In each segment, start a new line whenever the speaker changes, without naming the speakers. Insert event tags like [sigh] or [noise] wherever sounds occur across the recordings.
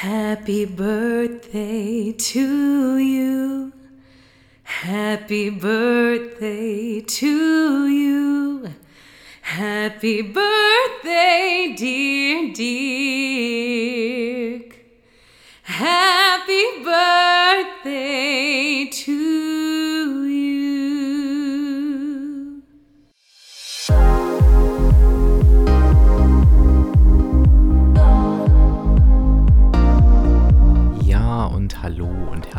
Happy birthday to you. Happy birthday to you. Happy birthday, dear Dirk. Happy birthday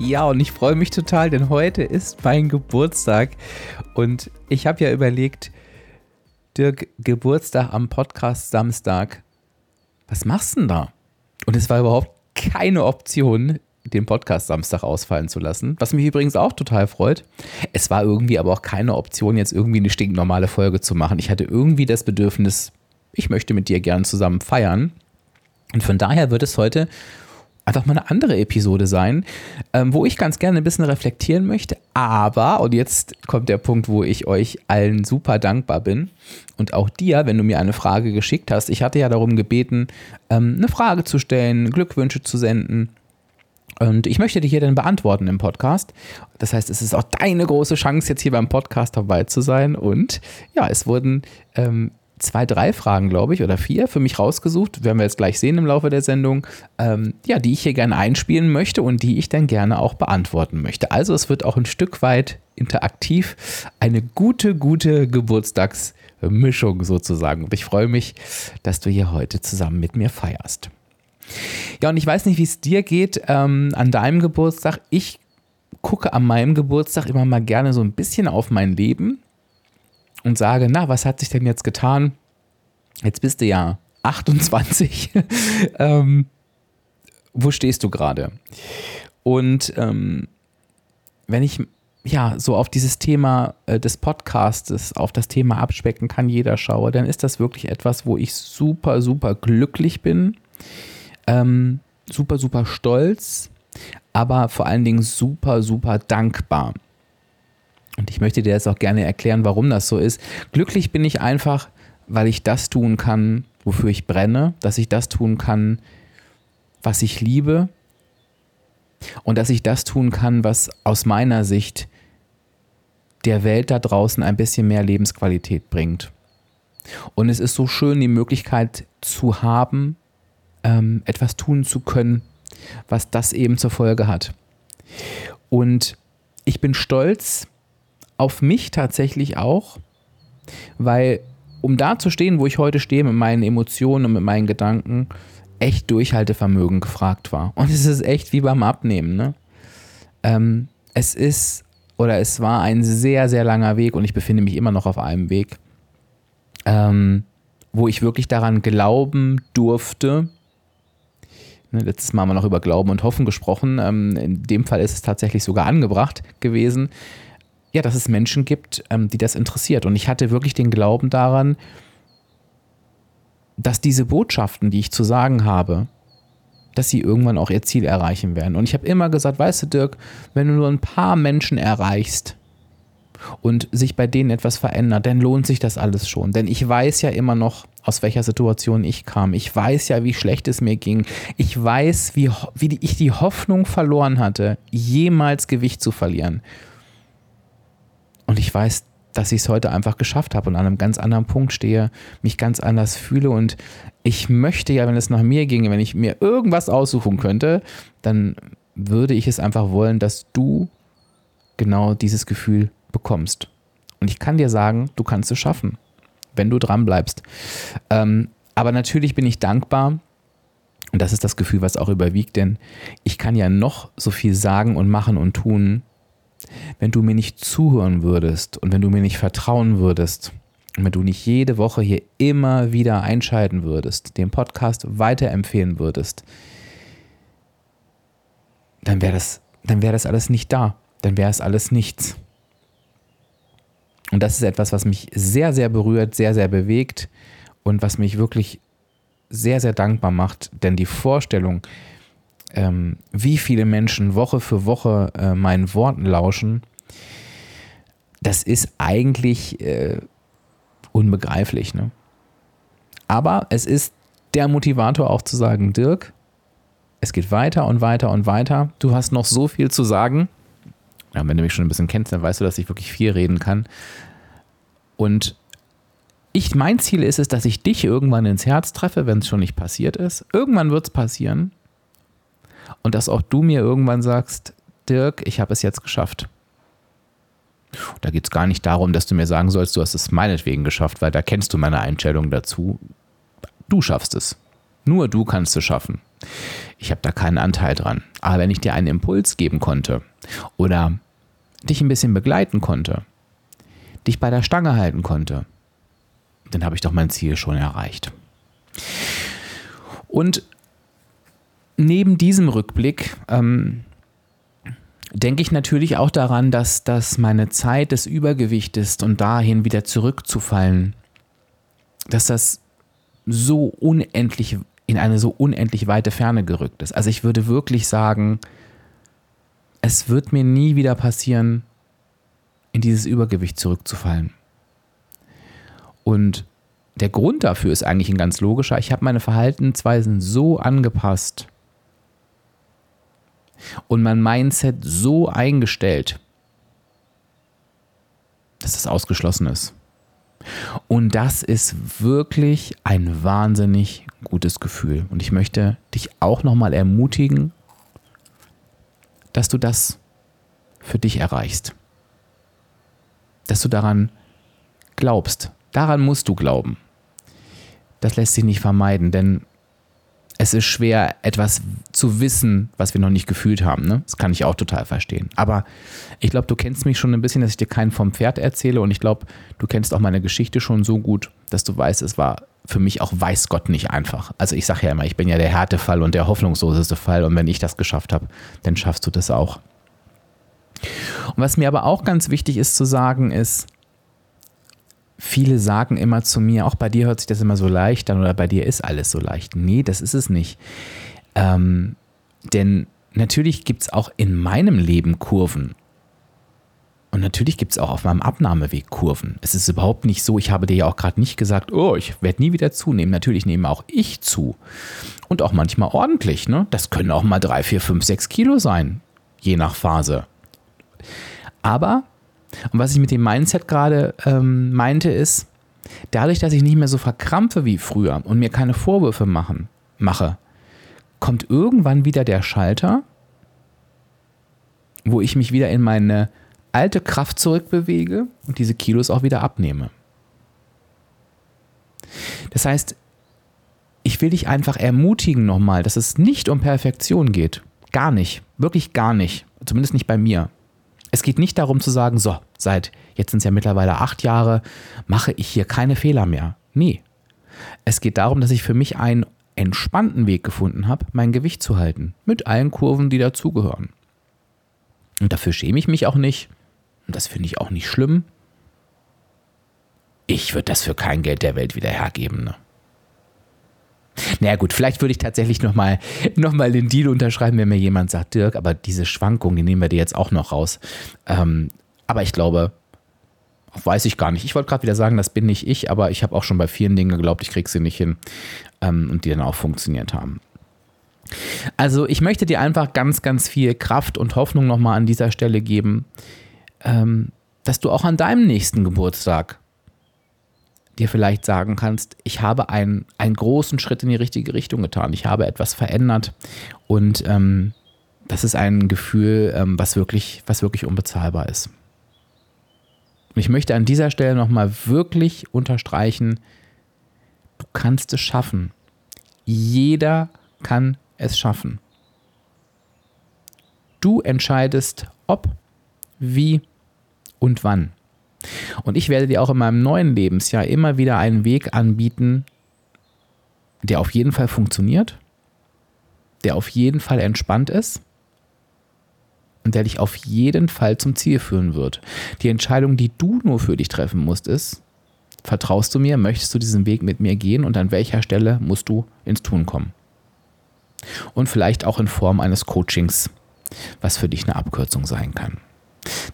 Ja, und ich freue mich total, denn heute ist mein Geburtstag. Und ich habe ja überlegt, Dirk, Geburtstag am Podcast Samstag. Was machst du denn da? Und es war überhaupt keine Option, den Podcast Samstag ausfallen zu lassen. Was mich übrigens auch total freut. Es war irgendwie aber auch keine Option, jetzt irgendwie eine stinknormale Folge zu machen. Ich hatte irgendwie das Bedürfnis, ich möchte mit dir gern zusammen feiern. Und von daher wird es heute einfach mal eine andere Episode sein, ähm, wo ich ganz gerne ein bisschen reflektieren möchte. Aber, und jetzt kommt der Punkt, wo ich euch allen super dankbar bin und auch dir, wenn du mir eine Frage geschickt hast. Ich hatte ja darum gebeten, ähm, eine Frage zu stellen, Glückwünsche zu senden. Und ich möchte die hier dann beantworten im Podcast. Das heißt, es ist auch deine große Chance, jetzt hier beim Podcast dabei zu sein. Und ja, es wurden ähm, zwei, drei Fragen, glaube ich, oder vier für mich rausgesucht, werden wir jetzt gleich sehen im Laufe der Sendung, ähm, ja, die ich hier gerne einspielen möchte und die ich dann gerne auch beantworten möchte. Also es wird auch ein Stück weit interaktiv eine gute, gute Geburtstagsmischung sozusagen. Und ich freue mich, dass du hier heute zusammen mit mir feierst. Ja, und ich weiß nicht, wie es dir geht ähm, an deinem Geburtstag. Ich gucke an meinem Geburtstag immer mal gerne so ein bisschen auf mein Leben und sage, na, was hat sich denn jetzt getan? Jetzt bist du ja 28. [laughs] ähm, wo stehst du gerade? Und ähm, wenn ich ja so auf dieses Thema äh, des Podcastes, auf das Thema Abspecken kann jeder schaue, dann ist das wirklich etwas, wo ich super, super glücklich bin, ähm, super, super stolz, aber vor allen Dingen super, super dankbar. Und ich möchte dir jetzt auch gerne erklären, warum das so ist. Glücklich bin ich einfach, weil ich das tun kann, wofür ich brenne, dass ich das tun kann, was ich liebe und dass ich das tun kann, was aus meiner Sicht der Welt da draußen ein bisschen mehr Lebensqualität bringt. Und es ist so schön, die Möglichkeit zu haben, ähm, etwas tun zu können, was das eben zur Folge hat. Und ich bin stolz, auf mich tatsächlich auch, weil um da zu stehen, wo ich heute stehe, mit meinen Emotionen und mit meinen Gedanken, echt Durchhaltevermögen gefragt war. Und es ist echt wie beim Abnehmen. Ne? Ähm, es ist oder es war ein sehr, sehr langer Weg und ich befinde mich immer noch auf einem Weg, ähm, wo ich wirklich daran glauben durfte. Ne, letztes Mal haben wir noch über Glauben und Hoffen gesprochen. Ähm, in dem Fall ist es tatsächlich sogar angebracht gewesen, ja, dass es Menschen gibt, ähm, die das interessiert. Und ich hatte wirklich den Glauben daran, dass diese Botschaften, die ich zu sagen habe, dass sie irgendwann auch ihr Ziel erreichen werden. Und ich habe immer gesagt, weißt du, Dirk, wenn du nur ein paar Menschen erreichst und sich bei denen etwas verändert, dann lohnt sich das alles schon. Denn ich weiß ja immer noch, aus welcher Situation ich kam. Ich weiß ja, wie schlecht es mir ging. Ich weiß, wie, wie ich die Hoffnung verloren hatte, jemals Gewicht zu verlieren. Und ich weiß, dass ich es heute einfach geschafft habe und an einem ganz anderen Punkt stehe, mich ganz anders fühle. Und ich möchte ja, wenn es nach mir ginge, wenn ich mir irgendwas aussuchen könnte, dann würde ich es einfach wollen, dass du genau dieses Gefühl bekommst. Und ich kann dir sagen, du kannst es schaffen, wenn du dran bleibst. Ähm, aber natürlich bin ich dankbar. Und das ist das Gefühl, was auch überwiegt, denn ich kann ja noch so viel sagen und machen und tun wenn du mir nicht zuhören würdest und wenn du mir nicht vertrauen würdest und wenn du nicht jede Woche hier immer wieder einschalten würdest, den Podcast weiterempfehlen würdest, dann wäre das, dann wäre das alles nicht da. dann wäre es alles nichts. Und das ist etwas, was mich sehr, sehr berührt, sehr, sehr bewegt und was mich wirklich sehr, sehr dankbar macht. Denn die Vorstellung, ähm, wie viele Menschen Woche für Woche äh, meinen Worten lauschen, das ist eigentlich äh, unbegreiflich. Ne? Aber es ist der Motivator auch zu sagen, Dirk, es geht weiter und weiter und weiter. Du hast noch so viel zu sagen. Ja, wenn du mich schon ein bisschen kennst, dann weißt du, dass ich wirklich viel reden kann. Und ich, mein Ziel ist es, dass ich dich irgendwann ins Herz treffe, wenn es schon nicht passiert ist. Irgendwann wird es passieren. Und dass auch du mir irgendwann sagst, Dirk, ich habe es jetzt geschafft. Da geht es gar nicht darum, dass du mir sagen sollst, du hast es meinetwegen geschafft, weil da kennst du meine Einstellung dazu. Du schaffst es. Nur du kannst es schaffen. Ich habe da keinen Anteil dran. Aber wenn ich dir einen Impuls geben konnte oder dich ein bisschen begleiten konnte, dich bei der Stange halten konnte, dann habe ich doch mein Ziel schon erreicht. Und neben diesem Rückblick ähm, denke ich natürlich auch daran, dass, dass meine Zeit des Übergewichtes und dahin wieder zurückzufallen, dass das so unendlich in eine so unendlich weite Ferne gerückt ist. Also ich würde wirklich sagen, es wird mir nie wieder passieren, in dieses Übergewicht zurückzufallen. Und der Grund dafür ist eigentlich ein ganz logischer. Ich habe meine Verhaltensweisen so angepasst und mein Mindset so eingestellt, dass das ausgeschlossen ist. Und das ist wirklich ein wahnsinnig gutes Gefühl. Und ich möchte dich auch nochmal ermutigen, dass du das für dich erreichst. Dass du daran glaubst. Daran musst du glauben. Das lässt sich nicht vermeiden, denn es ist schwer, etwas zu wissen, was wir noch nicht gefühlt haben. Ne? Das kann ich auch total verstehen. Aber ich glaube, du kennst mich schon ein bisschen, dass ich dir keinen vom Pferd erzähle. Und ich glaube, du kennst auch meine Geschichte schon so gut, dass du weißt, es war für mich auch weiß Gott nicht einfach. Also ich sage ja immer, ich bin ja der Härtefall und der hoffnungsloseste Fall. Und wenn ich das geschafft habe, dann schaffst du das auch. Und was mir aber auch ganz wichtig ist zu sagen, ist, viele sagen immer zu mir, auch bei dir hört sich das immer so leicht an oder bei dir ist alles so leicht. Nee, das ist es nicht. Ähm, denn natürlich gibt es auch in meinem Leben Kurven. Und natürlich gibt es auch auf meinem Abnahmeweg Kurven. Es ist überhaupt nicht so, ich habe dir ja auch gerade nicht gesagt, oh, ich werde nie wieder zunehmen. Natürlich nehme auch ich zu. Und auch manchmal ordentlich. Ne? Das können auch mal drei, vier, fünf, sechs Kilo sein, je nach Phase. Aber und was ich mit dem Mindset gerade ähm, meinte, ist, dadurch, dass ich nicht mehr so verkrampfe wie früher und mir keine Vorwürfe machen, mache, kommt irgendwann wieder der Schalter, wo ich mich wieder in meine alte Kraft zurückbewege und diese Kilos auch wieder abnehme. Das heißt, ich will dich einfach ermutigen nochmal, dass es nicht um Perfektion geht. Gar nicht. Wirklich gar nicht. Zumindest nicht bei mir. Es geht nicht darum zu sagen, so, seit jetzt sind es ja mittlerweile acht Jahre, mache ich hier keine Fehler mehr. Nee. Es geht darum, dass ich für mich einen entspannten Weg gefunden habe, mein Gewicht zu halten. Mit allen Kurven, die dazugehören. Und dafür schäme ich mich auch nicht. Und das finde ich auch nicht schlimm. Ich würde das für kein Geld der Welt wieder hergeben. Ne? Naja gut, vielleicht würde ich tatsächlich nochmal noch mal den Deal unterschreiben, wenn mir jemand sagt, Dirk, aber diese Schwankung, die nehmen wir dir jetzt auch noch raus. Ähm, aber ich glaube, weiß ich gar nicht. Ich wollte gerade wieder sagen, das bin nicht ich, aber ich habe auch schon bei vielen Dingen geglaubt, ich kriege sie nicht hin ähm, und die dann auch funktioniert haben. Also ich möchte dir einfach ganz, ganz viel Kraft und Hoffnung nochmal an dieser Stelle geben, ähm, dass du auch an deinem nächsten Geburtstag dir vielleicht sagen kannst, ich habe einen, einen großen Schritt in die richtige Richtung getan, ich habe etwas verändert und ähm, das ist ein Gefühl, ähm, was, wirklich, was wirklich unbezahlbar ist. Und ich möchte an dieser Stelle nochmal wirklich unterstreichen, du kannst es schaffen. Jeder kann es schaffen. Du entscheidest, ob, wie und wann. Und ich werde dir auch in meinem neuen Lebensjahr immer wieder einen Weg anbieten, der auf jeden Fall funktioniert, der auf jeden Fall entspannt ist und der dich auf jeden Fall zum Ziel führen wird. Die Entscheidung, die du nur für dich treffen musst, ist, vertraust du mir, möchtest du diesen Weg mit mir gehen und an welcher Stelle musst du ins Tun kommen. Und vielleicht auch in Form eines Coachings, was für dich eine Abkürzung sein kann.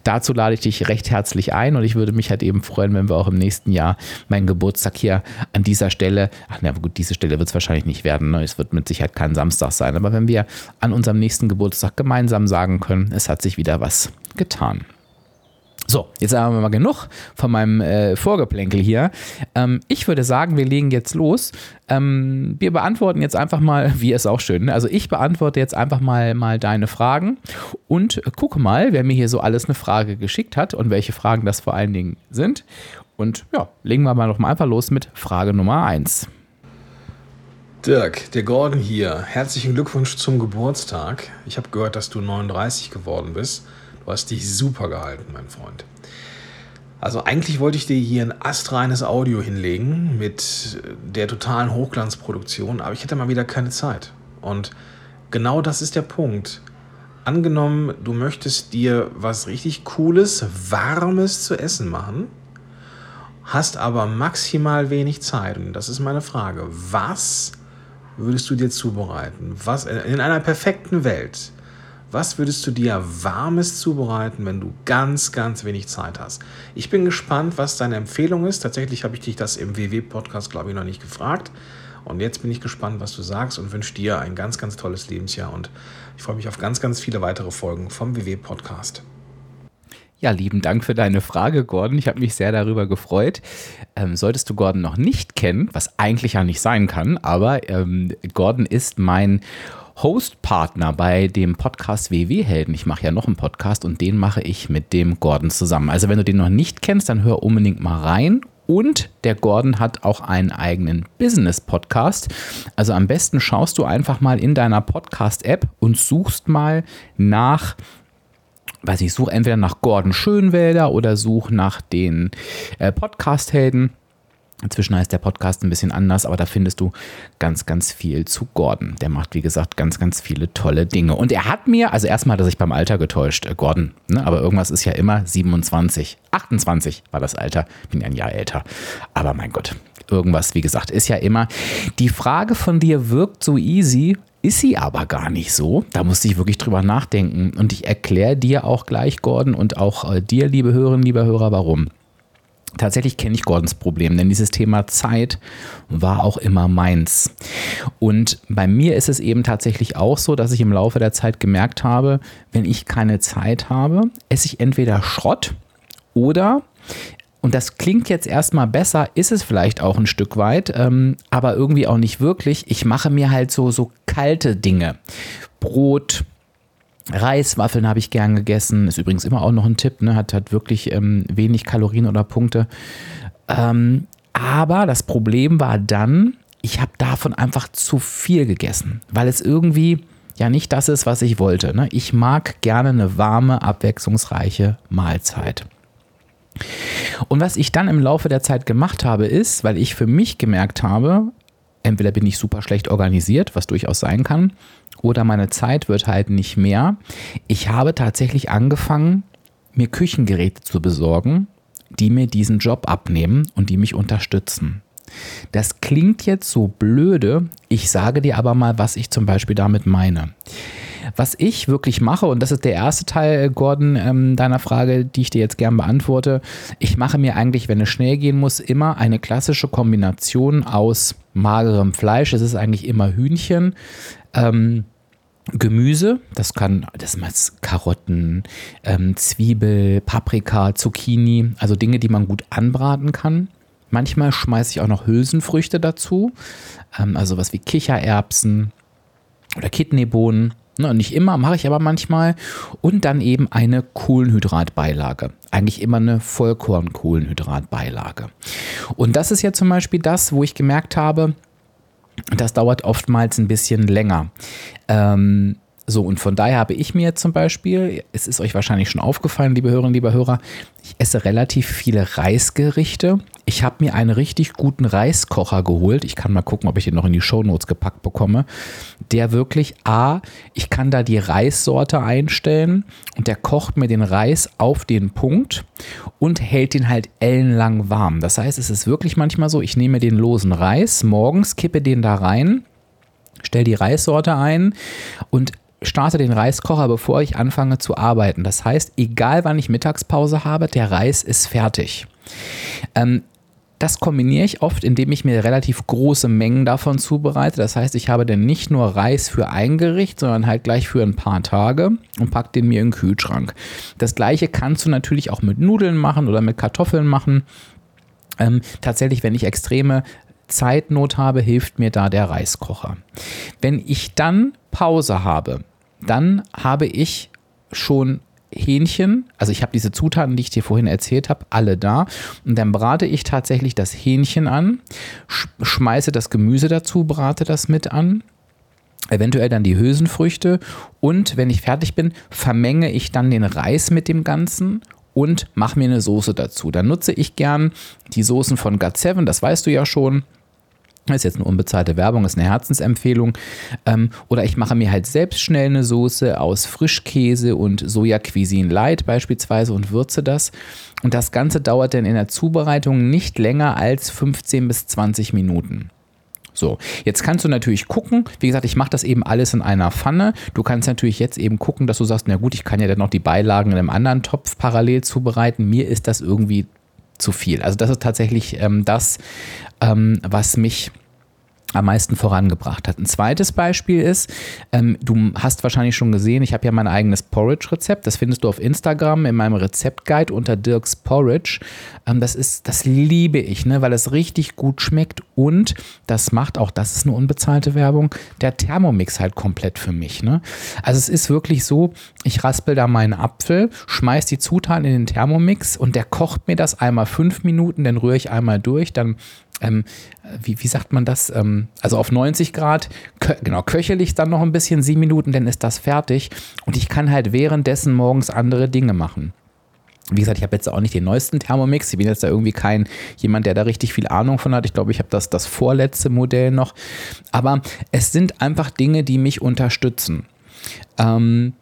Dazu lade ich dich recht herzlich ein und ich würde mich halt eben freuen, wenn wir auch im nächsten Jahr meinen Geburtstag hier an dieser Stelle, ach na gut, diese Stelle wird es wahrscheinlich nicht werden, ne? es wird mit Sicherheit kein Samstag sein, aber wenn wir an unserem nächsten Geburtstag gemeinsam sagen können, es hat sich wieder was getan. So, jetzt haben wir mal genug von meinem äh, Vorgeplänkel hier. Ähm, ich würde sagen, wir legen jetzt los. Ähm, wir beantworten jetzt einfach mal, [laughs] wie ist auch schön, ne? also ich beantworte jetzt einfach mal, mal deine Fragen und gucke mal, wer mir hier so alles eine Frage geschickt hat und welche Fragen das vor allen Dingen sind. Und ja, legen wir mal noch mal einfach los mit Frage Nummer 1.
Dirk, der Gordon hier. Herzlichen Glückwunsch zum Geburtstag. Ich habe gehört, dass du 39 geworden bist. Du hast dich super gehalten, mein Freund. Also eigentlich wollte ich dir hier ein astreines Audio hinlegen mit der totalen Hochglanzproduktion, aber ich hätte mal wieder keine Zeit. Und genau das ist der Punkt. Angenommen, du möchtest dir was richtig Cooles, Warmes zu essen machen, hast aber maximal wenig Zeit. Und das ist meine Frage. Was würdest du dir zubereiten? Was in einer perfekten Welt? Was würdest du dir Warmes zubereiten, wenn du ganz, ganz wenig Zeit hast? Ich bin gespannt, was deine Empfehlung ist. Tatsächlich habe ich dich das im WW-Podcast, glaube ich, noch nicht gefragt. Und jetzt bin ich gespannt, was du sagst und wünsche dir ein ganz, ganz tolles Lebensjahr. Und ich freue mich auf ganz, ganz viele weitere Folgen vom WW-Podcast.
Ja, lieben Dank für deine Frage, Gordon. Ich habe mich sehr darüber gefreut. Ähm, solltest du Gordon noch nicht kennen, was eigentlich ja nicht sein kann, aber ähm, Gordon ist mein Hostpartner bei dem Podcast WW Helden. Ich mache ja noch einen Podcast und den mache ich mit dem Gordon zusammen. Also wenn du den noch nicht kennst, dann hör unbedingt mal rein. Und der Gordon hat auch einen eigenen Business-Podcast. Also am besten schaust du einfach mal in deiner Podcast-App und suchst mal nach weiß ich, such entweder nach Gordon Schönwälder oder such nach den äh, Podcast-Helden. Inzwischen heißt der Podcast ein bisschen anders, aber da findest du ganz, ganz viel zu Gordon. Der macht, wie gesagt, ganz, ganz viele tolle Dinge. Und er hat mir, also erstmal hat er sich beim Alter getäuscht, äh, Gordon, ne? aber irgendwas ist ja immer 27. 28 war das Alter, bin ja ein Jahr älter. Aber mein Gott, irgendwas, wie gesagt, ist ja immer. Die Frage von dir wirkt so easy, ist sie aber gar nicht so. Da musste ich wirklich drüber nachdenken. Und ich erkläre dir auch gleich, Gordon, und auch äh, dir, liebe Hörerinnen, liebe Hörer, warum. Tatsächlich kenne ich Gordons Problem, denn dieses Thema Zeit war auch immer meins. Und bei mir ist es eben tatsächlich auch so, dass ich im Laufe der Zeit gemerkt habe, wenn ich keine Zeit habe, esse ich entweder Schrott oder und das klingt jetzt erstmal besser, ist es vielleicht auch ein Stück weit, ähm, aber irgendwie auch nicht wirklich. Ich mache mir halt so, so kalte Dinge. Brot, Reiswaffeln habe ich gern gegessen. Ist übrigens immer auch noch ein Tipp, ne? hat, hat wirklich ähm, wenig Kalorien oder Punkte. Ähm, aber das Problem war dann, ich habe davon einfach zu viel gegessen, weil es irgendwie ja nicht das ist, was ich wollte. Ne? Ich mag gerne eine warme, abwechslungsreiche Mahlzeit. Und was ich dann im Laufe der Zeit gemacht habe, ist, weil ich für mich gemerkt habe, entweder bin ich super schlecht organisiert, was durchaus sein kann, oder meine Zeit wird halt nicht mehr. Ich habe tatsächlich angefangen, mir Küchengeräte zu besorgen, die mir diesen Job abnehmen und die mich unterstützen. Das klingt jetzt so blöde, ich sage dir aber mal, was ich zum Beispiel damit meine. Was ich wirklich mache, und das ist der erste Teil, Gordon, ähm, deiner Frage, die ich dir jetzt gern beantworte. Ich mache mir eigentlich, wenn es schnell gehen muss, immer eine klassische Kombination aus magerem Fleisch. Es ist eigentlich immer Hühnchen. Ähm, Gemüse, das kann, das sind Karotten, ähm, Zwiebel, Paprika, Zucchini, also Dinge, die man gut anbraten kann. Manchmal schmeiße ich auch noch Hülsenfrüchte dazu, ähm, also was wie Kichererbsen oder Kidneybohnen. Ne, nicht immer, mache ich aber manchmal. Und dann eben eine Kohlenhydratbeilage. Eigentlich immer eine Vollkorn-Kohlenhydratbeilage. Und das ist ja zum Beispiel das, wo ich gemerkt habe, das dauert oftmals ein bisschen länger. Ähm, So, und von daher habe ich mir zum Beispiel, es ist euch wahrscheinlich schon aufgefallen, liebe Hörerinnen, liebe Hörer, ich esse relativ viele Reisgerichte. Ich habe mir einen richtig guten Reiskocher geholt. Ich kann mal gucken, ob ich den noch in die Shownotes gepackt bekomme. Der wirklich, A, ich kann da die Reissorte einstellen und der kocht mir den Reis auf den Punkt und hält den halt ellenlang warm. Das heißt, es ist wirklich manchmal so, ich nehme den losen Reis, morgens kippe den da rein, stelle die Reissorte ein und starte den Reiskocher, bevor ich anfange zu arbeiten. Das heißt, egal wann ich Mittagspause habe, der Reis ist fertig. Ähm, das kombiniere ich oft, indem ich mir relativ große Mengen davon zubereite. Das heißt, ich habe dann nicht nur Reis für ein Gericht, sondern halt gleich für ein paar Tage und packe den mir in den Kühlschrank. Das gleiche kannst du natürlich auch mit Nudeln machen oder mit Kartoffeln machen. Ähm, tatsächlich, wenn ich extreme Zeitnot habe, hilft mir da der Reiskocher. Wenn ich dann Pause habe, dann habe ich schon Hähnchen, also ich habe diese Zutaten, die ich dir vorhin erzählt habe, alle da. Und dann brate ich tatsächlich das Hähnchen an, schmeiße das Gemüse dazu, brate das mit an. Eventuell dann die Hülsenfrüchte und wenn ich fertig bin, vermenge ich dann den Reis mit dem Ganzen und mache mir eine Soße dazu. Dann nutze ich gern die Soßen von God7, das weißt du ja schon. Das ist jetzt eine unbezahlte Werbung, ist eine Herzensempfehlung. Ähm, oder ich mache mir halt selbst schnell eine Soße aus Frischkäse und Soja Cuisine Light beispielsweise und würze das. Und das Ganze dauert dann in der Zubereitung nicht länger als 15 bis 20 Minuten. So, jetzt kannst du natürlich gucken, wie gesagt, ich mache das eben alles in einer Pfanne. Du kannst natürlich jetzt eben gucken, dass du sagst, na gut, ich kann ja dann noch die Beilagen in einem anderen Topf parallel zubereiten. Mir ist das irgendwie zu viel. Also das ist tatsächlich ähm, das, ähm, was mich am meisten vorangebracht hat. Ein zweites Beispiel ist, ähm, du hast wahrscheinlich schon gesehen, ich habe ja mein eigenes Porridge-Rezept. Das findest du auf Instagram in meinem Rezeptguide unter Dirks Porridge. Ähm, das ist, das liebe ich, ne, weil es richtig gut schmeckt und das macht auch, das ist eine unbezahlte Werbung, der Thermomix halt komplett für mich. Ne? Also es ist wirklich so, ich raspel da meinen Apfel, schmeiß die Zutaten in den Thermomix und der kocht mir das einmal fünf Minuten, dann rühre ich einmal durch, dann ähm, wie, wie sagt man das? Ähm, also auf 90 Grad, kö genau, köchel ich dann noch ein bisschen, sieben Minuten, dann ist das fertig. Und ich kann halt währenddessen morgens andere Dinge machen. Wie gesagt, ich habe jetzt auch nicht den neuesten Thermomix. Ich bin jetzt da irgendwie kein jemand, der da richtig viel Ahnung von hat. Ich glaube, ich habe das, das vorletzte Modell noch. Aber es sind einfach Dinge, die mich unterstützen. Ähm,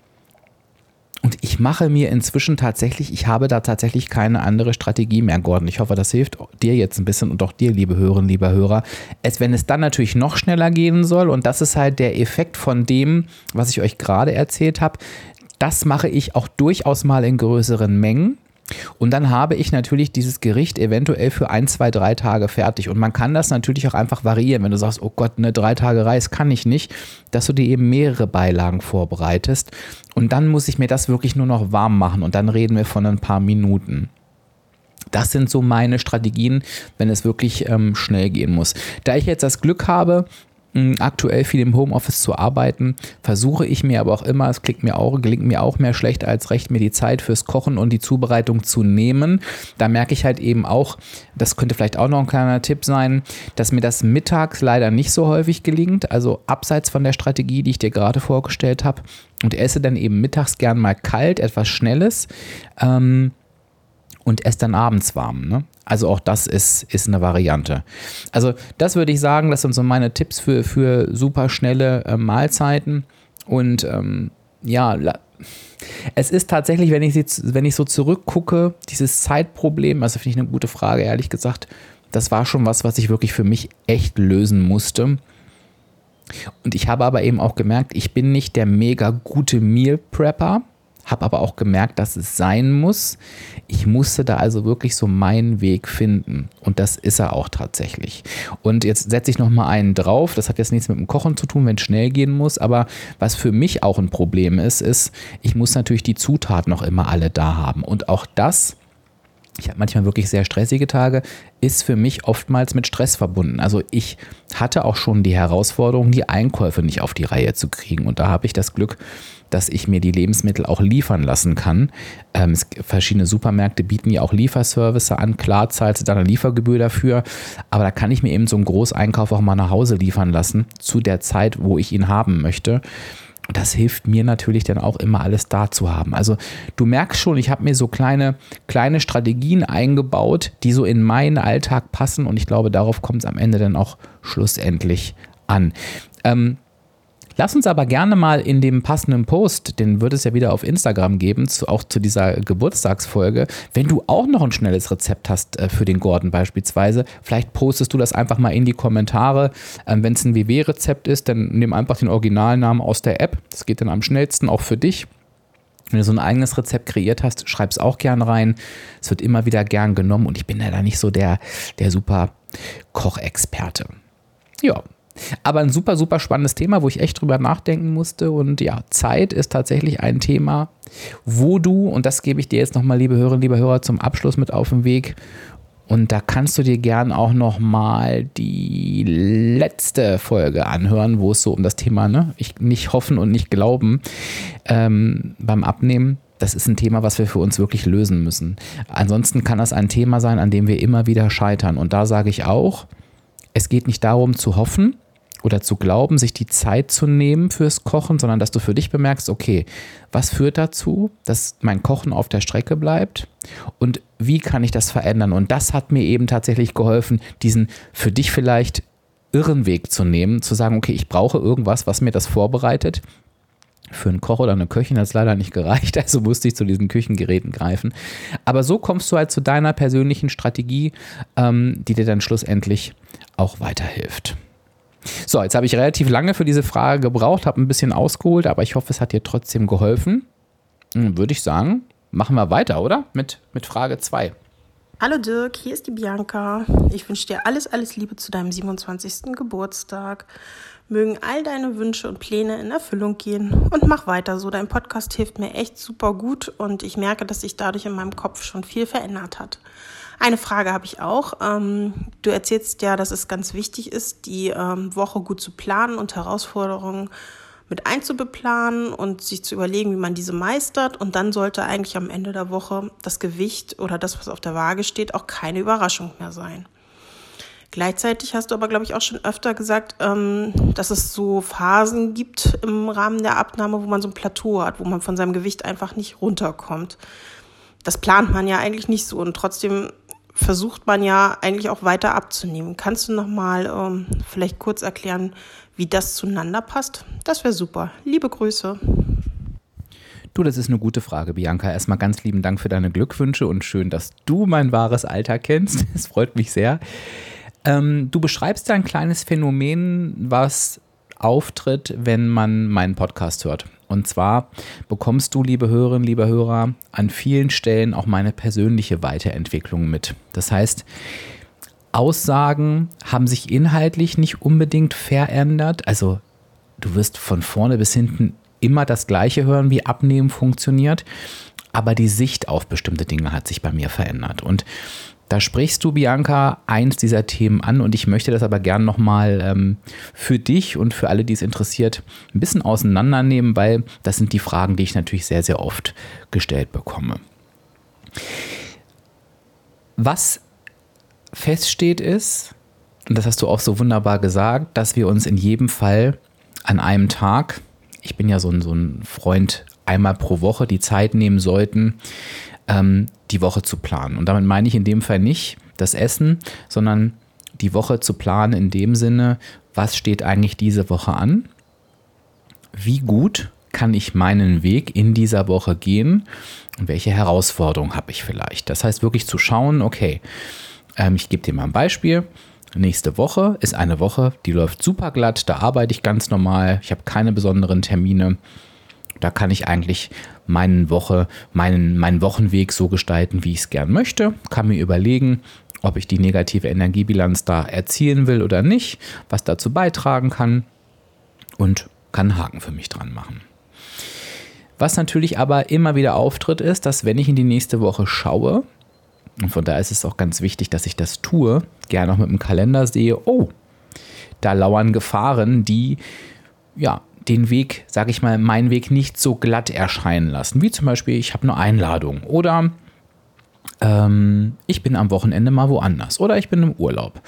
und ich mache mir inzwischen tatsächlich, ich habe da tatsächlich keine andere Strategie mehr, Gordon. Ich hoffe, das hilft dir jetzt ein bisschen und auch dir, liebe Hörerinnen, lieber Hörer. Es, wenn es dann natürlich noch schneller gehen soll, und das ist halt der Effekt von dem, was ich euch gerade erzählt habe, das mache ich auch durchaus mal in größeren Mengen. Und dann habe ich natürlich dieses Gericht eventuell für ein, zwei, drei Tage fertig. Und man kann das natürlich auch einfach variieren, wenn du sagst, oh Gott, ne, drei Tage Reis kann ich nicht, dass du dir eben mehrere Beilagen vorbereitest. Und dann muss ich mir das wirklich nur noch warm machen. Und dann reden wir von ein paar Minuten. Das sind so meine Strategien, wenn es wirklich ähm, schnell gehen muss. Da ich jetzt das Glück habe, aktuell viel im Homeoffice zu arbeiten, versuche ich mir aber auch immer, es klingt mir auch, gelingt mir auch mehr schlecht als recht, mir die Zeit fürs Kochen und die Zubereitung zu nehmen. Da merke ich halt eben auch, das könnte vielleicht auch noch ein kleiner Tipp sein, dass mir das mittags leider nicht so häufig gelingt, also abseits von der Strategie, die ich dir gerade vorgestellt habe und esse dann eben mittags gern mal kalt, etwas Schnelles. Ähm, und esse dann abends warm. Ne? Also auch das ist, ist eine Variante. Also das würde ich sagen, das sind so meine Tipps für, für super schnelle äh, Mahlzeiten. Und ähm, ja, es ist tatsächlich, wenn ich, wenn ich so zurückgucke, dieses Zeitproblem, also finde ich eine gute Frage, ehrlich gesagt, das war schon was, was ich wirklich für mich echt lösen musste. Und ich habe aber eben auch gemerkt, ich bin nicht der mega gute Meal Prepper habe aber auch gemerkt, dass es sein muss. Ich musste da also wirklich so meinen Weg finden und das ist er auch tatsächlich. Und jetzt setze ich noch mal einen drauf. Das hat jetzt nichts mit dem Kochen zu tun, wenn es schnell gehen muss. Aber was für mich auch ein Problem ist, ist, ich muss natürlich die Zutaten noch immer alle da haben und auch das ich habe manchmal wirklich sehr stressige Tage, ist für mich oftmals mit Stress verbunden. Also ich hatte auch schon die Herausforderung, die Einkäufe nicht auf die Reihe zu kriegen. Und da habe ich das Glück, dass ich mir die Lebensmittel auch liefern lassen kann. Ähm, es, verschiedene Supermärkte bieten ja auch Lieferservice an. Klar zahlst du dann eine Liefergebühr dafür, aber da kann ich mir eben so einen Großeinkauf auch mal nach Hause liefern lassen, zu der Zeit, wo ich ihn haben möchte. das hilft mir natürlich dann auch immer alles da zu haben. Also du merkst schon, ich habe mir so kleine, kleine Strategien eingebaut, die so in meinen Alltag passen und ich glaube, darauf kommt es am Ende dann auch schlussendlich an. Ähm, Lass uns aber gerne mal in dem passenden Post, den wird es ja wieder auf Instagram geben, zu, auch zu dieser Geburtstagsfolge, wenn du auch noch ein schnelles Rezept hast äh, für den Gordon beispielsweise, vielleicht postest du das einfach mal in die Kommentare. Ähm, wenn es ein WW-Rezept ist, dann nimm einfach den Originalnamen aus der App. Das geht dann am schnellsten auch für dich. Wenn du so ein eigenes Rezept kreiert hast, schreib es auch gern rein. Es wird immer wieder gern genommen und ich bin ja da nicht so der, der super Kochexperte. Ja, aber ein super, super spannendes Thema, wo ich echt drüber nachdenken musste. Und ja, Zeit ist tatsächlich ein Thema, wo du, und das gebe ich dir jetzt nochmal, liebe Hörerinnen, liebe Hörer, zum Abschluss mit auf den Weg. Und da kannst du dir gern auch nochmal die letzte Folge anhören, wo es so um das Thema, ne, ich nicht hoffen und nicht glauben ähm, beim Abnehmen. Das ist ein Thema, was wir für uns wirklich lösen müssen. Ansonsten kann das ein Thema sein, an dem wir immer wieder scheitern. Und da sage ich auch, es geht nicht darum zu hoffen, oder zu glauben, sich die Zeit zu nehmen fürs Kochen, sondern dass du für dich bemerkst, okay, was führt dazu, dass mein Kochen auf der Strecke bleibt und wie kann ich das verändern? Und das hat mir eben tatsächlich geholfen, diesen für dich vielleicht irren Weg zu nehmen, zu sagen, okay, ich brauche irgendwas, was mir das vorbereitet. Für einen Koch oder eine Köchin hat es leider nicht gereicht, [laughs] also musste ich zu diesen Küchengeräten greifen. Aber so kommst du halt zu deiner persönlichen Strategie, ähm, die dir dann schlussendlich auch weiterhilft. So, jetzt habe ich relativ lange für diese Frage gebraucht, habe ein bisschen ausgeholt, aber ich hoffe, es hat dir trotzdem geholfen. Hm, würde ich sagen, machen wir weiter, oder? Mit, mit Frage 2.
Hallo Dirk, hier ist die Bianca. Ich wünsche dir alles, alles Liebe zu deinem 27. Geburtstag. Mögen all deine Wünsche und Pläne in Erfüllung gehen und mach weiter so. Dein Podcast hilft mir echt super gut und ich merke, dass sich dadurch in meinem Kopf schon viel verändert hat. Eine Frage habe ich auch. Ähm, du erzählst ja, dass es ganz wichtig ist, die ähm, Woche gut zu planen und Herausforderungen mit einzubeplanen und sich zu überlegen, wie man diese meistert. Und dann sollte eigentlich am Ende der Woche das Gewicht oder das, was auf der Waage steht, auch keine Überraschung mehr sein. Gleichzeitig hast du aber, glaube ich, auch schon öfter gesagt, ähm, dass es so Phasen gibt im Rahmen der Abnahme, wo man so ein Plateau hat, wo man von seinem Gewicht einfach nicht runterkommt. Das plant man ja eigentlich nicht so und trotzdem versucht man ja eigentlich auch weiter abzunehmen. Kannst du noch mal ähm, vielleicht kurz erklären, wie das zueinander passt? Das wäre super. Liebe Grüße.
Du, das ist eine gute Frage, Bianca. Erstmal ganz lieben Dank für deine Glückwünsche und schön, dass du mein wahres Alter kennst. [laughs] Es freut mich sehr. Ähm, du beschreibst ein kleines Phänomen, was auftritt, wenn man meinen Podcast hört. Und zwar bekommst du, liebe Hörerinnen, liebe Hörer, an vielen Stellen auch meine persönliche Weiterentwicklung mit. Das heißt, Aussagen haben sich inhaltlich nicht unbedingt verändert. Also du wirst von vorne bis hinten immer das Gleiche hören, wie Abnehmen funktioniert. Aber die Sicht auf bestimmte Dinge hat sich bei mir verändert. Und da sprichst du, Bianca, eins dieser Themen an und ich möchte das aber gern nochmal ähm, für dich und für alle, die es interessiert, ein bisschen auseinandernehmen, weil das sind die Fragen, die ich natürlich sehr, sehr oft gestellt bekomme. Was feststeht ist, und das hast du auch so wunderbar gesagt, dass wir uns in jedem Fall an einem Tag, ich bin ja so ein, so ein Freund, einmal pro Woche die Zeit nehmen sollten, ähm, die Woche zu planen. Und damit meine ich in dem Fall nicht das Essen, sondern die Woche zu planen in dem Sinne, was steht eigentlich diese Woche an? Wie gut kann ich meinen Weg in dieser Woche gehen? Und welche Herausforderungen habe ich vielleicht? Das heißt wirklich zu schauen, okay, ähm, ich gebe dir mal ein Beispiel. Nächste Woche ist eine Woche, die läuft super glatt, da arbeite ich ganz normal, ich habe keine besonderen Termine. Da kann ich eigentlich meinen Woche, meinen, meinen Wochenweg so gestalten, wie ich es gern möchte. Kann mir überlegen, ob ich die negative Energiebilanz da erzielen will oder nicht, was dazu beitragen kann und kann einen Haken für mich dran machen. Was natürlich aber immer wieder auftritt, ist, dass wenn ich in die nächste Woche schaue, und von daher ist es auch ganz wichtig, dass ich das tue, gerne auch mit dem Kalender sehe, oh, da lauern Gefahren, die ja den Weg, sage ich mal, meinen Weg nicht so glatt erscheinen lassen. Wie zum Beispiel, ich habe eine Einladung oder ähm, ich bin am Wochenende mal woanders oder ich bin im Urlaub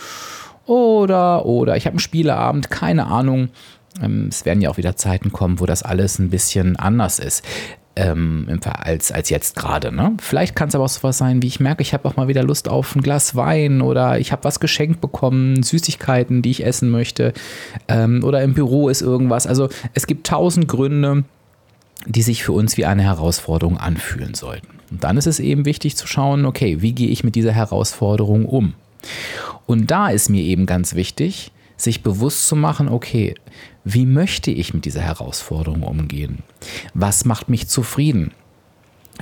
oder oder ich habe einen Spieleabend, keine Ahnung. Ähm, es werden ja auch wieder Zeiten kommen, wo das alles ein bisschen anders ist. Ähm, als, als jetzt gerade. Ne? Vielleicht kann es aber auch so was sein, wie ich merke, ich habe auch mal wieder Lust auf ein Glas Wein oder ich habe was geschenkt bekommen, Süßigkeiten, die ich essen möchte ähm, oder im Büro ist irgendwas. Also es gibt tausend Gründe, die sich für uns wie eine Herausforderung anfühlen sollten. Und dann ist es eben wichtig zu schauen, okay, wie gehe ich mit dieser Herausforderung um? Und da ist mir eben ganz wichtig, sich bewusst zu machen, okay, wie möchte ich mit dieser Herausforderung umgehen? Was macht mich zufrieden?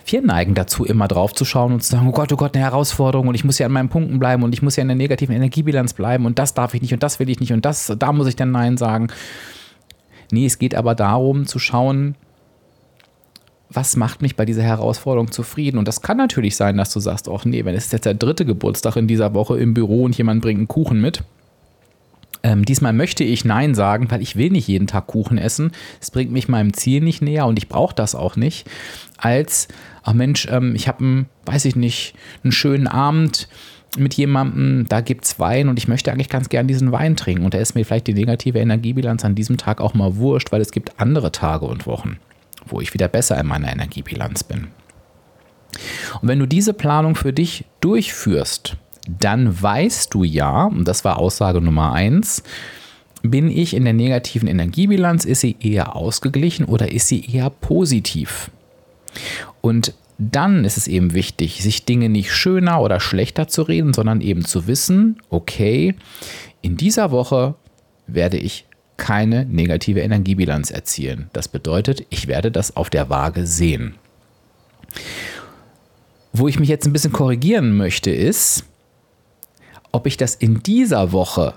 Wir neigen dazu, immer drauf zu schauen und zu sagen, oh Gott, oh Gott, eine Herausforderung und ich muss ja an meinen Punkten bleiben und ich muss ja in der negativen Energiebilanz bleiben und das darf ich nicht und das will ich nicht und das, da muss ich dann Nein sagen. Nee, es geht aber darum zu schauen, was macht mich bei dieser Herausforderung zufrieden? Und das kann natürlich sein, dass du sagst, ach nee, wenn es jetzt der dritte Geburtstag in dieser Woche im Büro und jemand bringt einen Kuchen mit, ähm, diesmal möchte ich Nein sagen, weil ich will nicht jeden Tag Kuchen essen. Es bringt mich meinem Ziel nicht näher und ich brauche das auch nicht. Als, ach Mensch, ähm, ich habe einen, weiß ich nicht, einen schönen Abend mit jemandem, da gibt es Wein und ich möchte eigentlich ganz gern diesen Wein trinken. Und da ist mir vielleicht die negative Energiebilanz an diesem Tag auch mal wurscht, weil es gibt andere Tage und Wochen, wo ich wieder besser in meiner Energiebilanz bin. Und wenn du diese Planung für dich durchführst, dann weißt du ja, und das war Aussage Nummer eins, bin ich in der negativen Energiebilanz, ist sie eher ausgeglichen oder ist sie eher positiv? Und dann ist es eben wichtig, sich Dinge nicht schöner oder schlechter zu reden, sondern eben zu wissen, okay, in dieser Woche werde ich keine negative Energiebilanz erzielen. Das bedeutet, ich werde das auf der Waage sehen. Wo ich mich jetzt ein bisschen korrigieren möchte, ist, ob ich das in dieser Woche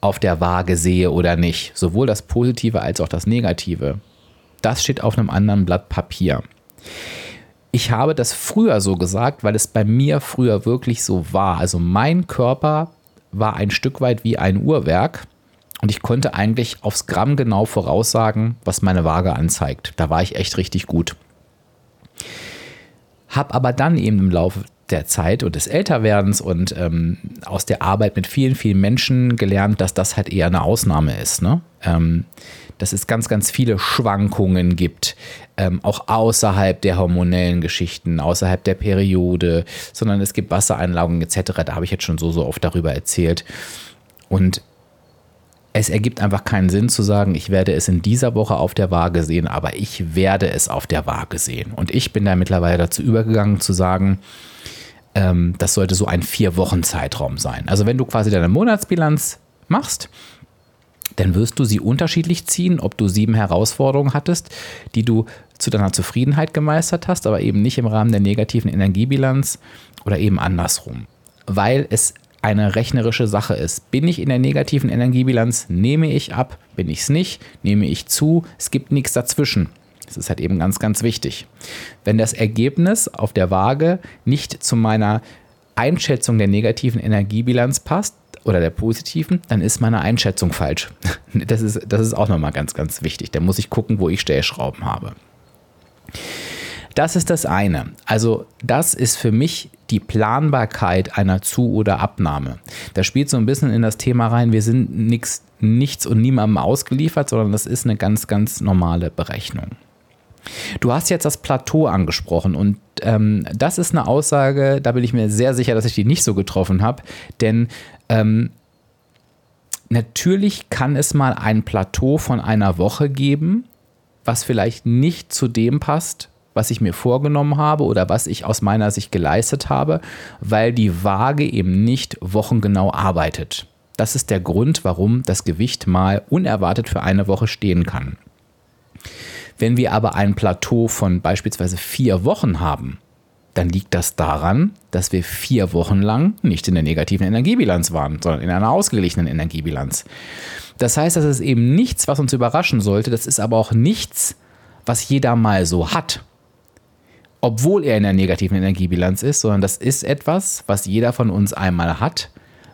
auf der Waage sehe oder nicht, sowohl das Positive als auch das Negative, das steht auf einem anderen Blatt Papier. Ich habe das früher so gesagt, weil es bei mir früher wirklich so war. Also mein Körper war ein Stück weit wie ein Uhrwerk und ich konnte eigentlich aufs Gramm genau voraussagen, was meine Waage anzeigt. Da war ich echt richtig gut. Hab aber dann eben im Laufe der Zeit und des Älterwerdens und ähm, aus der Arbeit mit vielen, vielen Menschen gelernt, dass das halt eher eine Ausnahme ist. Ne? Ähm, dass es ganz, ganz viele Schwankungen gibt, ähm, auch außerhalb der hormonellen Geschichten, außerhalb der Periode, sondern es gibt Wassereinlagungen etc. Da habe ich jetzt schon so, so oft darüber erzählt. Und es ergibt einfach keinen Sinn zu sagen, ich werde es in dieser Woche auf der Waage sehen, aber ich werde es auf der Waage sehen. Und ich bin da mittlerweile dazu übergegangen zu sagen, ähm, das sollte so ein vier Wochen Zeitraum sein. Also wenn du quasi deine Monatsbilanz machst, dann wirst du sie unterschiedlich ziehen, ob du sieben Herausforderungen hattest, die du zu deiner Zufriedenheit gemeistert hast, aber eben nicht im Rahmen der negativen Energiebilanz oder eben andersrum. Weil es eine rechnerische Sache ist. Bin ich in der negativen Energiebilanz, nehme ich ab, bin ich es nicht, nehme ich zu, es gibt nichts dazwischen. Das ist halt eben ganz, ganz wichtig. Wenn das Ergebnis auf der Waage nicht zu meiner Einschätzung der negativen Energiebilanz passt oder der positiven, dann ist meine Einschätzung falsch. [laughs] Das ist, das ist auch nochmal ganz, ganz wichtig. Da muss ich gucken, wo ich Stellschrauben habe. Das ist das eine. Also das ist für mich die Planbarkeit einer Zu- oder Abnahme. Da spielt so ein bisschen in das Thema rein, wir sind nix, nichts und niemandem ausgeliefert, sondern das ist eine ganz, ganz normale Berechnung. Du hast jetzt das Plateau angesprochen und ähm, das ist eine Aussage, da bin ich mir sehr sicher, dass ich die nicht so getroffen habe, denn ähm, natürlich kann es mal ein Plateau von einer Woche geben, was vielleicht nicht zu dem passt, was ich mir vorgenommen habe oder was ich aus meiner Sicht geleistet habe, weil die Waage eben nicht wochengenau arbeitet. Das ist der Grund, warum das Gewicht mal unerwartet für eine Woche stehen kann. Wenn wir aber ein Plateau von beispielsweise vier Wochen haben, dann liegt das daran, dass wir vier Wochen lang nicht in der negativen Energiebilanz waren, sondern in einer ausgeglichenen Energiebilanz. Das heißt, das ist eben nichts, was uns überraschen sollte. Das ist aber auch nichts, was jeder mal so hat. Obwohl er in der negativen Energiebilanz ist, sondern das ist etwas, was jeder von uns einmal hat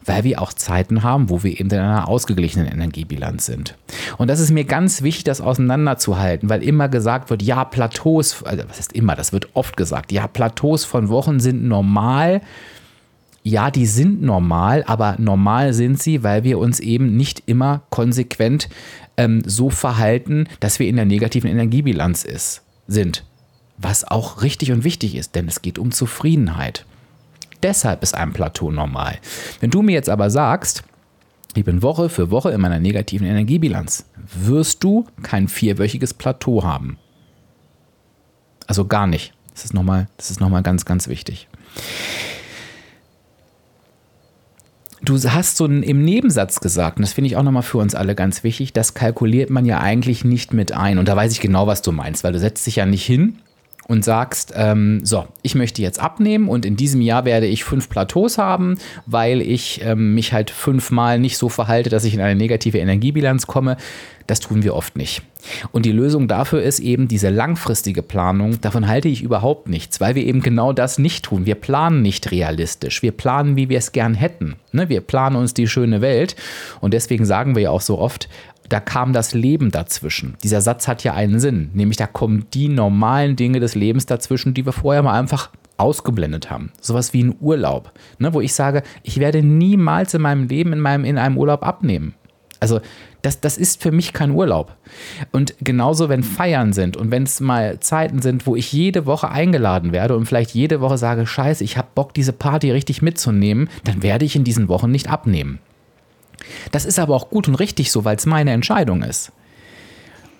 weil wir auch Zeiten haben, wo wir eben in einer ausgeglichenen Energiebilanz sind. Und das ist mir ganz wichtig, das auseinanderzuhalten, weil immer gesagt wird, ja, Plateaus, also was ist immer, das wird oft gesagt, ja, Plateaus von Wochen sind normal. Ja, die sind normal, aber normal sind sie, weil wir uns eben nicht immer konsequent ähm, so verhalten, dass wir in der negativen Energiebilanz ist, sind. Was auch richtig und wichtig ist, denn es geht um Zufriedenheit. Deshalb ist ein Plateau normal. Wenn du mir jetzt aber sagst, ich bin Woche für Woche in meiner negativen Energiebilanz, wirst du kein vierwöchiges Plateau haben. Also gar nicht. Das ist nochmal, das ganz, ganz wichtig. Du hast so im Nebensatz gesagt, und das finde ich auch nochmal für uns alle ganz wichtig, das kalkuliert man ja eigentlich nicht mit ein. Und da weiß ich genau, was du meinst, weil du setzt dich ja nicht hin und sagst, ähm, so, ich möchte jetzt abnehmen und in diesem Jahr werde ich fünf Plateaus haben, weil ich ähm, mich halt fünfmal nicht so verhalte, dass ich in eine negative Energiebilanz komme. Das tun wir oft nicht. Und die Lösung dafür ist eben diese langfristige Planung. Davon halte ich überhaupt nichts, weil wir eben genau das nicht tun. Wir planen nicht realistisch. Wir planen, wie wir es gern hätten. Ne? Wir planen uns die schöne Welt. Und deswegen sagen wir ja auch so oft, da kam das Leben dazwischen. Dieser Satz hat ja einen Sinn, nämlich da kommen die normalen Dinge des Lebens dazwischen, die wir vorher mal einfach ausgeblendet haben. Sowas wie ein Urlaub, ne, wo ich sage, ich werde niemals in meinem Leben in, meinem, in einem Urlaub abnehmen. Also das, das ist für mich kein Urlaub. Und genauso, wenn Feiern sind und wenn es mal Zeiten sind, wo ich jede Woche eingeladen werde und vielleicht jede Woche sage, scheiße, ich habe Bock, diese Party richtig mitzunehmen, dann werde ich in diesen Wochen nicht abnehmen. Das ist aber auch gut und richtig so, weil es meine Entscheidung ist.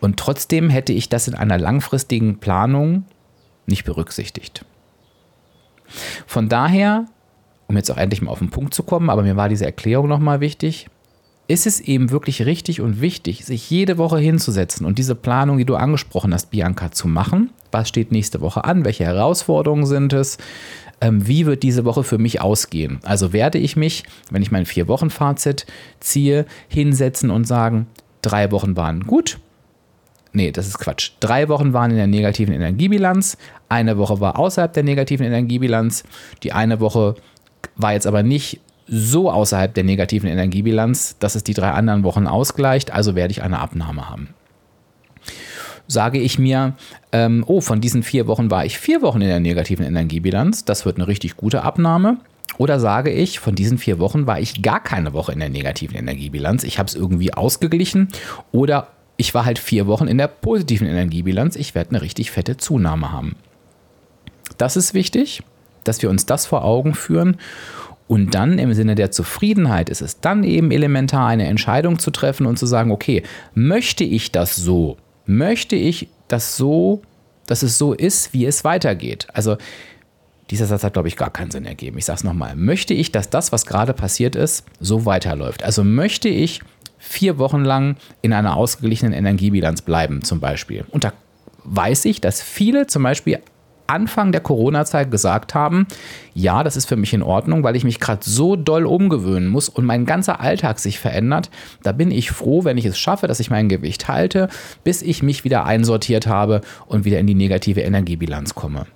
Und trotzdem hätte ich das in einer langfristigen Planung nicht berücksichtigt. Von daher, um jetzt auch endlich mal auf den Punkt zu kommen, aber mir war diese Erklärung nochmal wichtig, ist es eben wirklich richtig und wichtig, sich jede Woche hinzusetzen und diese Planung, die du angesprochen hast, Bianca, zu machen. Was steht nächste Woche an? Welche Herausforderungen sind es? Ähm, wie wird diese Woche für mich ausgehen? Also werde ich mich, wenn ich mein Vier-Wochen-Fazit ziehe, hinsetzen und sagen, drei Wochen waren gut. Nee, das ist Quatsch. Drei Wochen waren in der negativen Energiebilanz, eine Woche war außerhalb der negativen Energiebilanz, die eine Woche war jetzt aber nicht so außerhalb der negativen Energiebilanz, dass es die drei anderen Wochen ausgleicht, also werde ich eine Abnahme haben sage ich mir, ähm, oh, von diesen vier Wochen war ich vier Wochen in der negativen Energiebilanz, das wird eine richtig gute Abnahme. Oder sage ich, von diesen vier Wochen war ich gar keine Woche in der negativen Energiebilanz, ich habe es irgendwie ausgeglichen. Oder ich war halt vier Wochen in der positiven Energiebilanz, ich werde eine richtig fette Zunahme haben. Das ist wichtig, dass wir uns das vor Augen führen. Und dann im Sinne der Zufriedenheit ist es dann eben elementar, eine Entscheidung zu treffen und zu sagen, okay, möchte ich das so? Möchte ich das so, dass es so ist, wie es weitergeht. Also dieser Satz hat, glaube ich, gar keinen Sinn ergeben. Ich sage es nochmal. Möchte ich, dass das, was gerade passiert ist, so weiterläuft? Also möchte ich vier Wochen lang in einer ausgeglichenen Energiebilanz bleiben, zum Beispiel. Und da weiß ich, dass viele zum Beispiel Anfang der Corona-Zeit gesagt haben, ja, das ist für mich in Ordnung, weil ich mich gerade so doll umgewöhnen muss und mein ganzer Alltag sich verändert. Da bin ich froh, wenn ich es schaffe, dass ich mein Gewicht halte, bis ich mich wieder einsortiert habe und wieder in die negative Energiebilanz komme.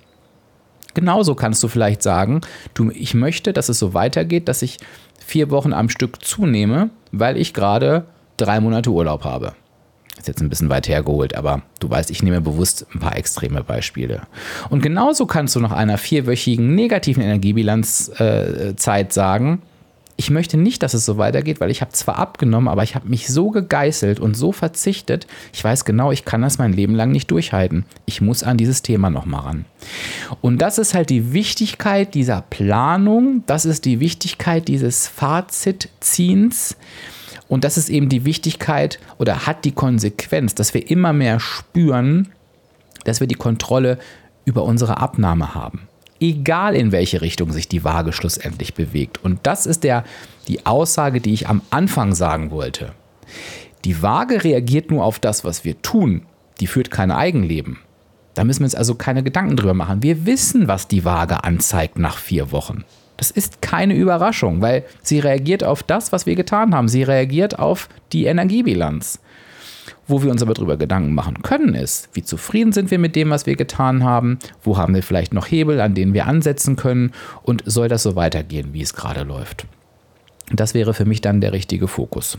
Genauso kannst du vielleicht sagen, du, ich möchte, dass es so weitergeht, dass ich vier Wochen am Stück zunehme, weil ich gerade drei Monate Urlaub habe. Ist jetzt ein bisschen weit hergeholt, aber du weißt, ich nehme bewusst ein paar extreme Beispiele. Und genauso kannst du nach einer vierwöchigen negativen Energiebilanzzeit äh, sagen, ich möchte nicht, dass es so weitergeht, weil ich habe zwar abgenommen, aber ich habe mich so gegeißelt und so verzichtet. Ich weiß genau, ich kann das mein Leben lang nicht durchhalten. Ich muss an dieses Thema nochmal ran. Und das ist halt die Wichtigkeit dieser Planung, das ist die Wichtigkeit dieses Fazitziehens. Und das ist eben die Wichtigkeit oder hat die Konsequenz, dass wir immer mehr spüren, dass wir die Kontrolle über unsere Abnahme haben. Egal in welche Richtung sich die Waage schlussendlich bewegt. Und das ist der, die Aussage, die ich am Anfang sagen wollte. Die Waage reagiert nur auf das, was wir tun. Die führt kein Eigenleben. Da müssen wir uns also keine Gedanken drüber machen. Wir wissen, was die Waage anzeigt nach vier Wochen. Das ist keine Überraschung, weil sie reagiert auf das, was wir getan haben. Sie reagiert auf die Energiebilanz. Wo wir uns aber darüber Gedanken machen können, ist, wie zufrieden sind wir mit dem, was wir getan haben? Wo haben wir vielleicht noch Hebel, an denen wir ansetzen können? Und soll das so weitergehen, wie es gerade läuft? Das wäre für mich dann der richtige Fokus.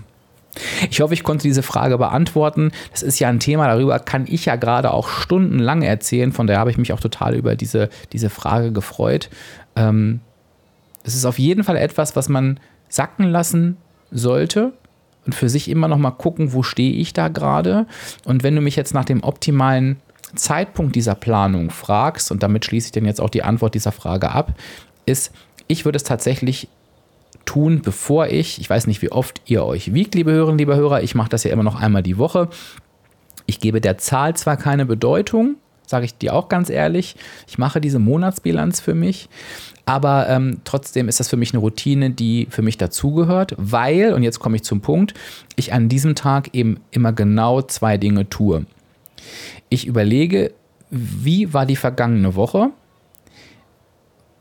Ich hoffe, ich konnte diese Frage beantworten. Das ist ja ein Thema, darüber kann ich ja gerade auch stundenlang erzählen. Von daher habe ich mich auch total über diese, diese Frage gefreut. Ähm, es ist auf jeden Fall etwas, was man sacken lassen sollte, und für sich immer noch mal gucken, wo stehe ich da gerade. Und wenn du mich jetzt nach dem optimalen Zeitpunkt dieser Planung fragst, und damit schließe ich dann jetzt auch die Antwort dieser Frage ab, ist, ich würde es tatsächlich tun, bevor ich, ich weiß nicht, wie oft ihr euch wiegt, liebe Hörerinnen, liebe Hörer, ich mache das ja immer noch einmal die Woche. Ich gebe der Zahl zwar keine Bedeutung, sage ich dir auch ganz ehrlich, ich mache diese Monatsbilanz für mich, aber ähm, trotzdem ist das für mich eine Routine, die für mich dazugehört, weil, und jetzt komme ich zum Punkt, ich an diesem Tag eben immer genau zwei Dinge tue. Ich überlege, wie war die vergangene Woche?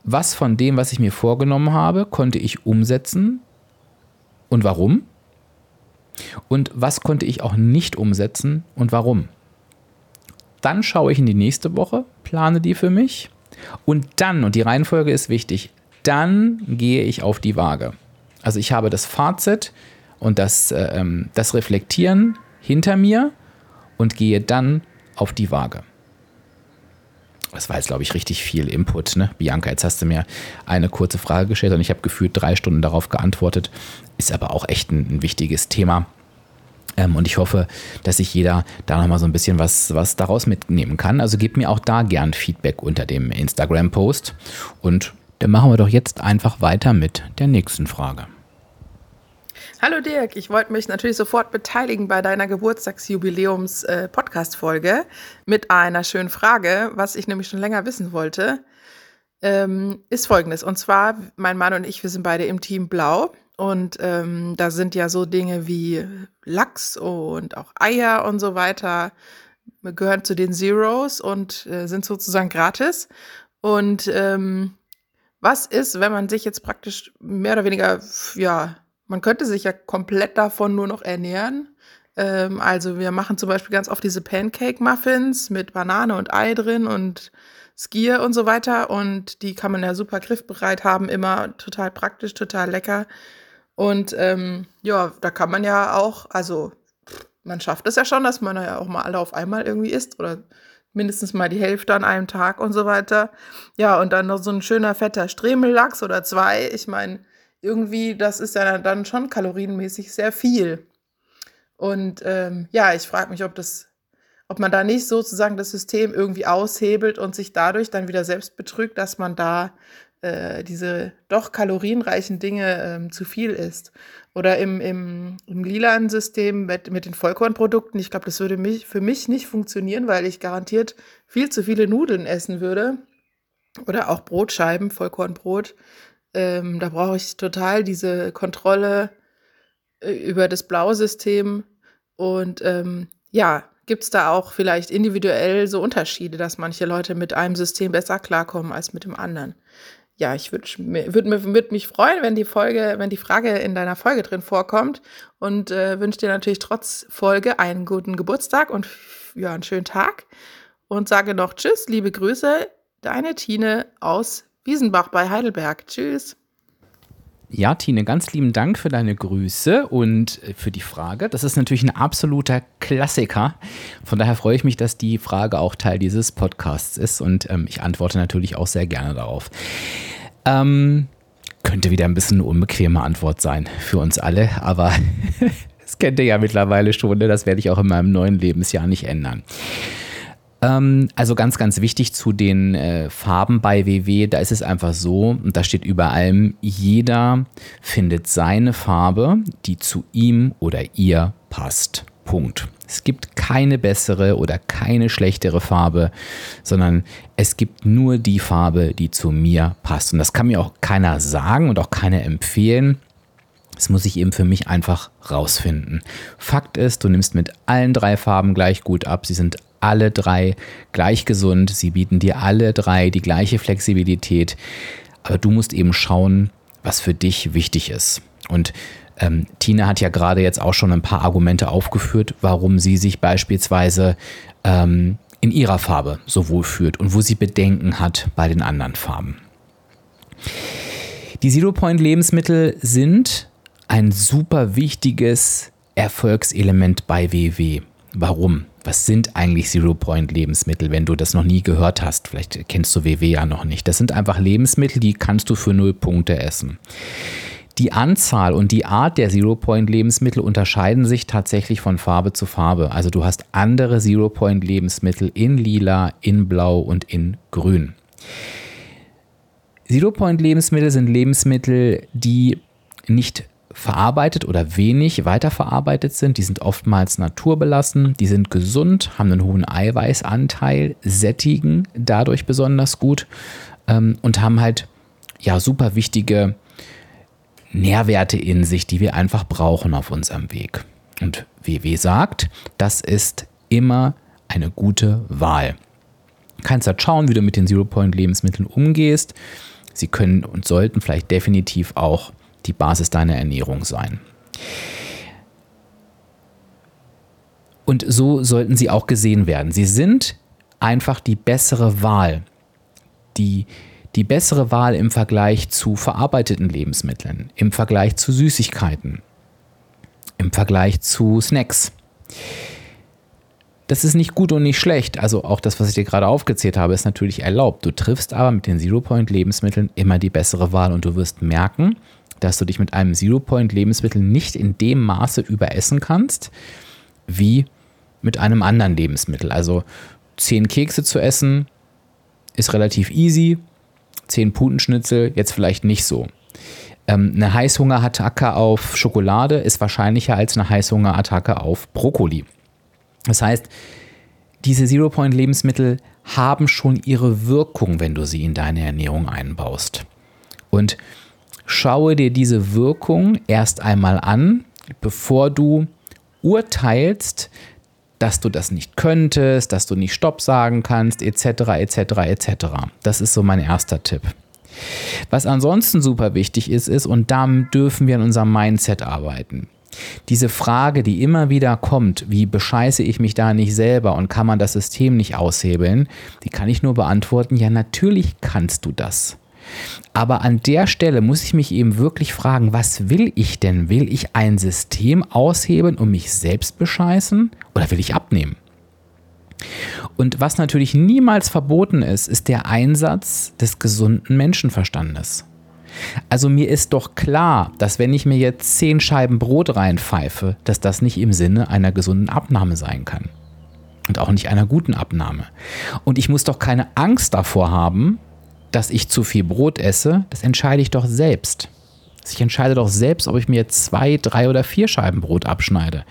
Was von dem, was ich mir vorgenommen habe, konnte ich umsetzen und warum? Und was konnte ich auch nicht umsetzen und warum? Dann schaue ich in die nächste Woche, plane die für mich und dann, und die Reihenfolge ist wichtig, dann gehe ich auf die Waage. Also ich habe das Fazit und das, äh, ähm, das Reflektieren hinter mir und gehe dann auf die Waage. Das war jetzt, glaube ich, richtig viel Input. Ne? Bianca, jetzt hast du mir eine kurze Frage gestellt und ich habe gefühlt drei Stunden darauf geantwortet. Ist aber auch echt ein, ein wichtiges Thema. Ähm, und ich hoffe, dass sich jeder da nochmal so ein bisschen was, was daraus mitnehmen kann. Also gebt mir auch da gern Feedback unter dem Instagram-Post. Und dann machen wir doch jetzt einfach weiter mit der nächsten Frage.
Hallo Dirk, ich wollte mich natürlich sofort beteiligen bei deiner Geburtstagsjubiläums-Podcast-Folge äh, mit einer schönen Frage, was ich nämlich schon länger wissen wollte, ähm, ist folgendes. Und zwar, mein Mann und ich, wir sind beide im Team Blau und ähm, da sind ja so Dinge wie Lachs und auch Eier und so weiter, gehören zu den Zeros und äh, sind sozusagen gratis. Und ähm, was ist, wenn man sich jetzt praktisch mehr oder weniger, ja, man könnte sich ja komplett davon nur noch ernähren. Ähm, also wir machen zum Beispiel ganz oft diese Pancake-Muffins mit Banane und Ei drin und Skier und so weiter. Und die kann man ja super griffbereit haben, immer total praktisch, total lecker. Und ähm, ja, da kann man ja auch, also man schafft es ja schon, dass man ja auch mal alle auf einmal irgendwie isst oder mindestens mal die Hälfte an einem Tag und so weiter. Ja, und dann noch so ein schöner fetter Stremellachs oder zwei. Ich meine, irgendwie, das ist ja dann schon kalorienmäßig sehr viel. Und ähm, ja, ich frage mich, ob das, ob man da nicht sozusagen das System irgendwie aushebelt und sich dadurch dann wieder selbst betrügt, dass man da äh, diese doch kalorienreichen Dinge ähm, zu viel isst. Oder im, im, im lilanen System mit, mit den Vollkornprodukten, ich glaube, das würde mich, für mich nicht funktionieren, weil ich garantiert viel zu viele Nudeln essen würde. Oder auch Brotscheiben, Vollkornbrot. Ähm, da brauche ich total diese Kontrolle äh, über das Blausystem. Und ähm, ja, gibt es da auch vielleicht individuell so Unterschiede, dass manche Leute mit einem System besser klarkommen als mit dem anderen? Ja, ich würde würd, würd mich freuen, wenn die Folge, wenn die Frage in deiner Folge drin vorkommt und äh, wünsche dir natürlich trotz Folge einen guten Geburtstag und ja, einen schönen Tag und sage noch Tschüss, liebe Grüße, deine Tine aus Wiesenbach bei Heidelberg. Tschüss.
Ja, Tine, ganz lieben Dank für deine Grüße und äh, für die Frage. Das ist natürlich ein absoluter Klassiker. Von daher freue ich mich, dass die Frage auch Teil dieses Podcasts ist und ähm, ich antworte natürlich auch sehr gerne darauf. Ähm, könnte wieder ein bisschen eine unbequeme Antwort sein für uns alle, aber [laughs] das kennt ihr ja mittlerweile schon. Ne? Das werde ich auch in meinem neuen Lebensjahr nicht ändern. Ähm, also ganz, ganz wichtig zu den äh, Farben bei WW, da ist es einfach so, und da steht über allem, jeder findet seine Farbe, die zu ihm oder ihr passt. Punkt. Es gibt keine bessere oder keine schlechtere Farbe, sondern es gibt nur die Farbe, die zu mir passt. Und das kann mir auch keiner sagen und auch keiner empfehlen. Das muss ich eben für mich einfach rausfinden. Fakt ist, du nimmst mit allen drei Farben gleich gut ab. Sie sind alle drei gleich gesund. Sie bieten dir alle drei die gleiche Flexibilität. Aber du musst eben schauen, was für dich wichtig ist. Und ähm, Tina hat ja gerade jetzt auch schon ein paar Argumente aufgeführt, warum sie sich beispielsweise ähm, in ihrer Farbe so wohl fühlt und wo sie Bedenken hat bei den anderen Farben. Die Zero-Point-Lebensmittel sind ein super wichtiges Erfolgselement bei WW. Warum? Was sind eigentlich Zero-Point-Lebensmittel, wenn du das noch nie gehört hast? Vielleicht kennst du WW ja noch nicht. Das sind einfach Lebensmittel, die kannst du für null Punkte essen. Die Anzahl und die Art der Zero-Point-Lebensmittel unterscheiden sich tatsächlich von Farbe zu Farbe. Also du hast andere Zero-Point-Lebensmittel in lila, in blau und in grün. Zero-Point-Lebensmittel sind Lebensmittel, die nicht verarbeitet oder wenig weiterverarbeitet sind. Die sind oftmals naturbelassen, die sind gesund, haben einen hohen Eiweißanteil, sättigen dadurch besonders gut ähm, und haben halt ja super wichtige Nährwerte in sich, die wir einfach brauchen auf unserem Weg. Und WW sagt, das ist immer eine gute Wahl. Du kannst halt schauen, wie du mit den Zero-Point-Lebensmitteln umgehst. Sie können und sollten vielleicht definitiv auch die Basis deiner Ernährung sein. Und so sollten sie auch gesehen werden. Sie sind einfach die bessere Wahl. Die, die bessere Wahl im Vergleich zu verarbeiteten Lebensmitteln, im Vergleich zu Süßigkeiten, im Vergleich zu Snacks. Das ist nicht gut und nicht schlecht. Also auch das, was ich dir gerade aufgezählt habe, ist natürlich erlaubt. Du triffst aber mit den Zero-Point-Lebensmitteln immer die bessere Wahl und du wirst merken, dass du dich mit einem Zero-Point-Lebensmittel nicht in dem Maße überessen kannst, wie mit einem anderen Lebensmittel. Also zehn Kekse zu essen ist relativ easy, zehn Putenschnitzel jetzt vielleicht nicht so. Ähm, eine Heißhungerattacke auf Schokolade ist wahrscheinlicher als eine Heißhungerattacke auf Brokkoli. Das heißt, diese Zero-Point-Lebensmittel haben schon ihre Wirkung, wenn du sie in deine Ernährung einbaust. Und schaue dir diese Wirkung erst einmal an, bevor du urteilst, dass du das nicht könntest, dass du nicht Stopp sagen kannst, etc., etc., etc. Das ist so mein erster Tipp. Was ansonsten super wichtig ist, ist, und da dürfen wir an unserem Mindset arbeiten. Diese Frage, die immer wieder kommt, wie bescheiße ich mich da nicht selber und kann man das System nicht aushebeln, die kann ich nur beantworten, ja natürlich kannst du das. Aber an der Stelle muss ich mich eben wirklich fragen, was will ich denn? Will ich ein System aushebeln und mich selbst bescheißen oder will ich abnehmen? Und was natürlich niemals verboten ist, ist der Einsatz des gesunden Menschenverstandes. Also mir ist doch klar, dass wenn ich mir jetzt zehn Scheiben Brot reinpfeife, dass das nicht im Sinne einer gesunden Abnahme sein kann. Und auch nicht einer guten Abnahme. Und ich muss doch keine Angst davor haben, dass ich zu viel Brot esse, das entscheide ich doch selbst. Ich entscheide doch selbst, ob ich mir zwei, drei oder vier Scheiben Brot abschneide.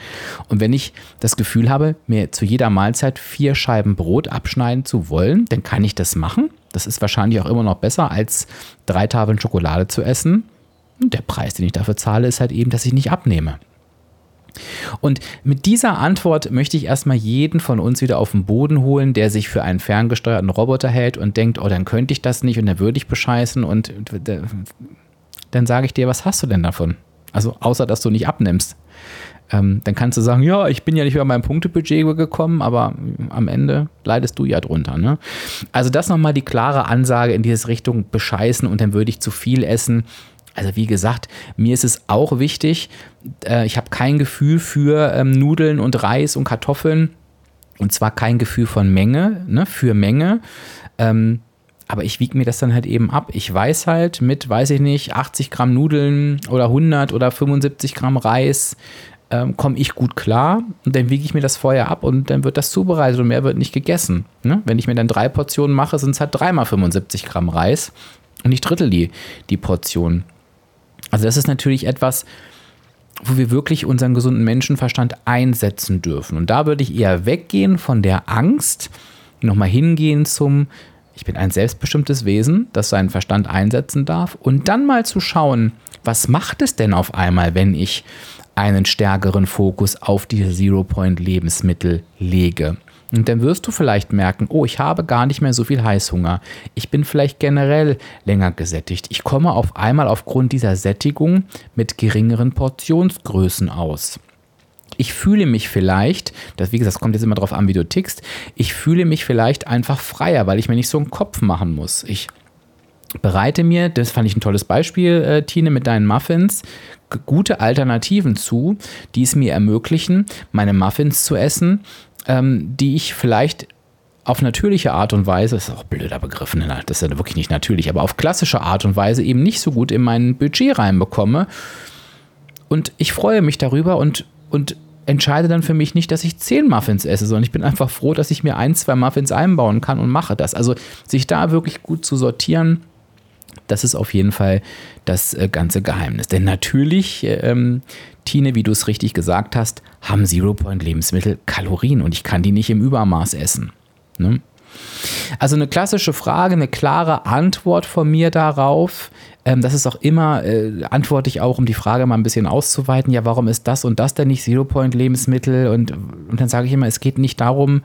Und wenn ich das Gefühl habe, mir zu jeder Mahlzeit vier Scheiben Brot abschneiden zu wollen, dann kann ich das machen. Das ist wahrscheinlich auch immer noch besser, als drei Tafeln Schokolade zu essen. Und der Preis, den ich dafür zahle, ist halt eben, dass ich nicht abnehme. Und mit dieser Antwort möchte ich erstmal jeden von uns wieder auf den Boden holen, der sich für einen ferngesteuerten Roboter hält und denkt, oh, dann könnte ich das nicht und dann würde ich bescheißen und dann sage ich dir, was hast du denn davon? Also außer, dass du nicht abnimmst. Ähm, dann kannst du sagen, ja, ich bin ja nicht über mein Punktebudget gekommen, aber am Ende leidest du ja drunter. Ne? Also das nochmal die klare Ansage in diese Richtung, bescheißen und dann würde ich zu viel essen also wie gesagt, mir ist es auch wichtig, äh, ich habe kein Gefühl für ähm, Nudeln und Reis und Kartoffeln und zwar kein Gefühl von Menge, ne, für Menge. Ähm, aber ich wiege mir das dann halt eben ab. Ich weiß halt mit, weiß ich nicht, 80 Gramm Nudeln oder 100 oder 75 Gramm Reis ähm, komme ich gut klar und dann wiege ich mir das vorher ab und dann wird das zubereitet und mehr wird nicht gegessen. Ne? Wenn ich mir dann drei Portionen mache, sind es halt dreimal 75 Gramm Reis und ich drittel die, die Portion. Also das ist natürlich etwas, wo wir wirklich unseren gesunden Menschenverstand einsetzen dürfen. Und da würde ich eher weggehen von der Angst, nochmal hingehen zum, ich bin ein selbstbestimmtes Wesen, das seinen Verstand einsetzen darf, und dann mal zu schauen, was macht es denn auf einmal, wenn ich einen stärkeren Fokus auf diese Zero-Point-Lebensmittel lege? Und dann wirst du vielleicht merken, oh, ich habe gar nicht mehr so viel Heißhunger. Ich bin vielleicht generell länger gesättigt. Ich komme auf einmal aufgrund dieser Sättigung mit geringeren Portionsgrößen aus. Ich fühle mich vielleicht, das wie gesagt, das kommt jetzt immer darauf an, wie du tickst, ich fühle mich vielleicht einfach freier, weil ich mir nicht so einen Kopf machen muss. Ich bereite mir, das fand ich ein tolles Beispiel, äh, Tine, mit deinen Muffins, gute Alternativen zu, die es mir ermöglichen, meine Muffins zu essen ähm, die ich vielleicht auf natürliche Art und Weise, das ist auch ein blöder Begriff, ne? das ist ja wirklich nicht natürlich, aber auf klassische Art und Weise eben nicht so gut in mein Budget reinbekomme. Und ich freue mich darüber und, und entscheide dann für mich nicht, dass ich zehn Muffins esse, sondern ich bin einfach froh, dass ich mir ein, zwei Muffins einbauen kann und mache das. Also sich da wirklich gut zu sortieren, das ist auf jeden Fall das äh, ganze Geheimnis. Denn natürlich, ähm, Tine, wie du es richtig gesagt hast, haben Zero-Point-Lebensmittel Kalorien und ich kann die nicht im Übermaß essen. Ne? Also eine klassische Frage, eine klare Antwort von mir darauf. Ähm, das ist auch immer, äh, antworte ich auch, um die Frage mal ein bisschen auszuweiten, ja, warum ist das und das denn nicht Zero-Point-Lebensmittel? Und, und dann sage ich immer, es geht nicht darum,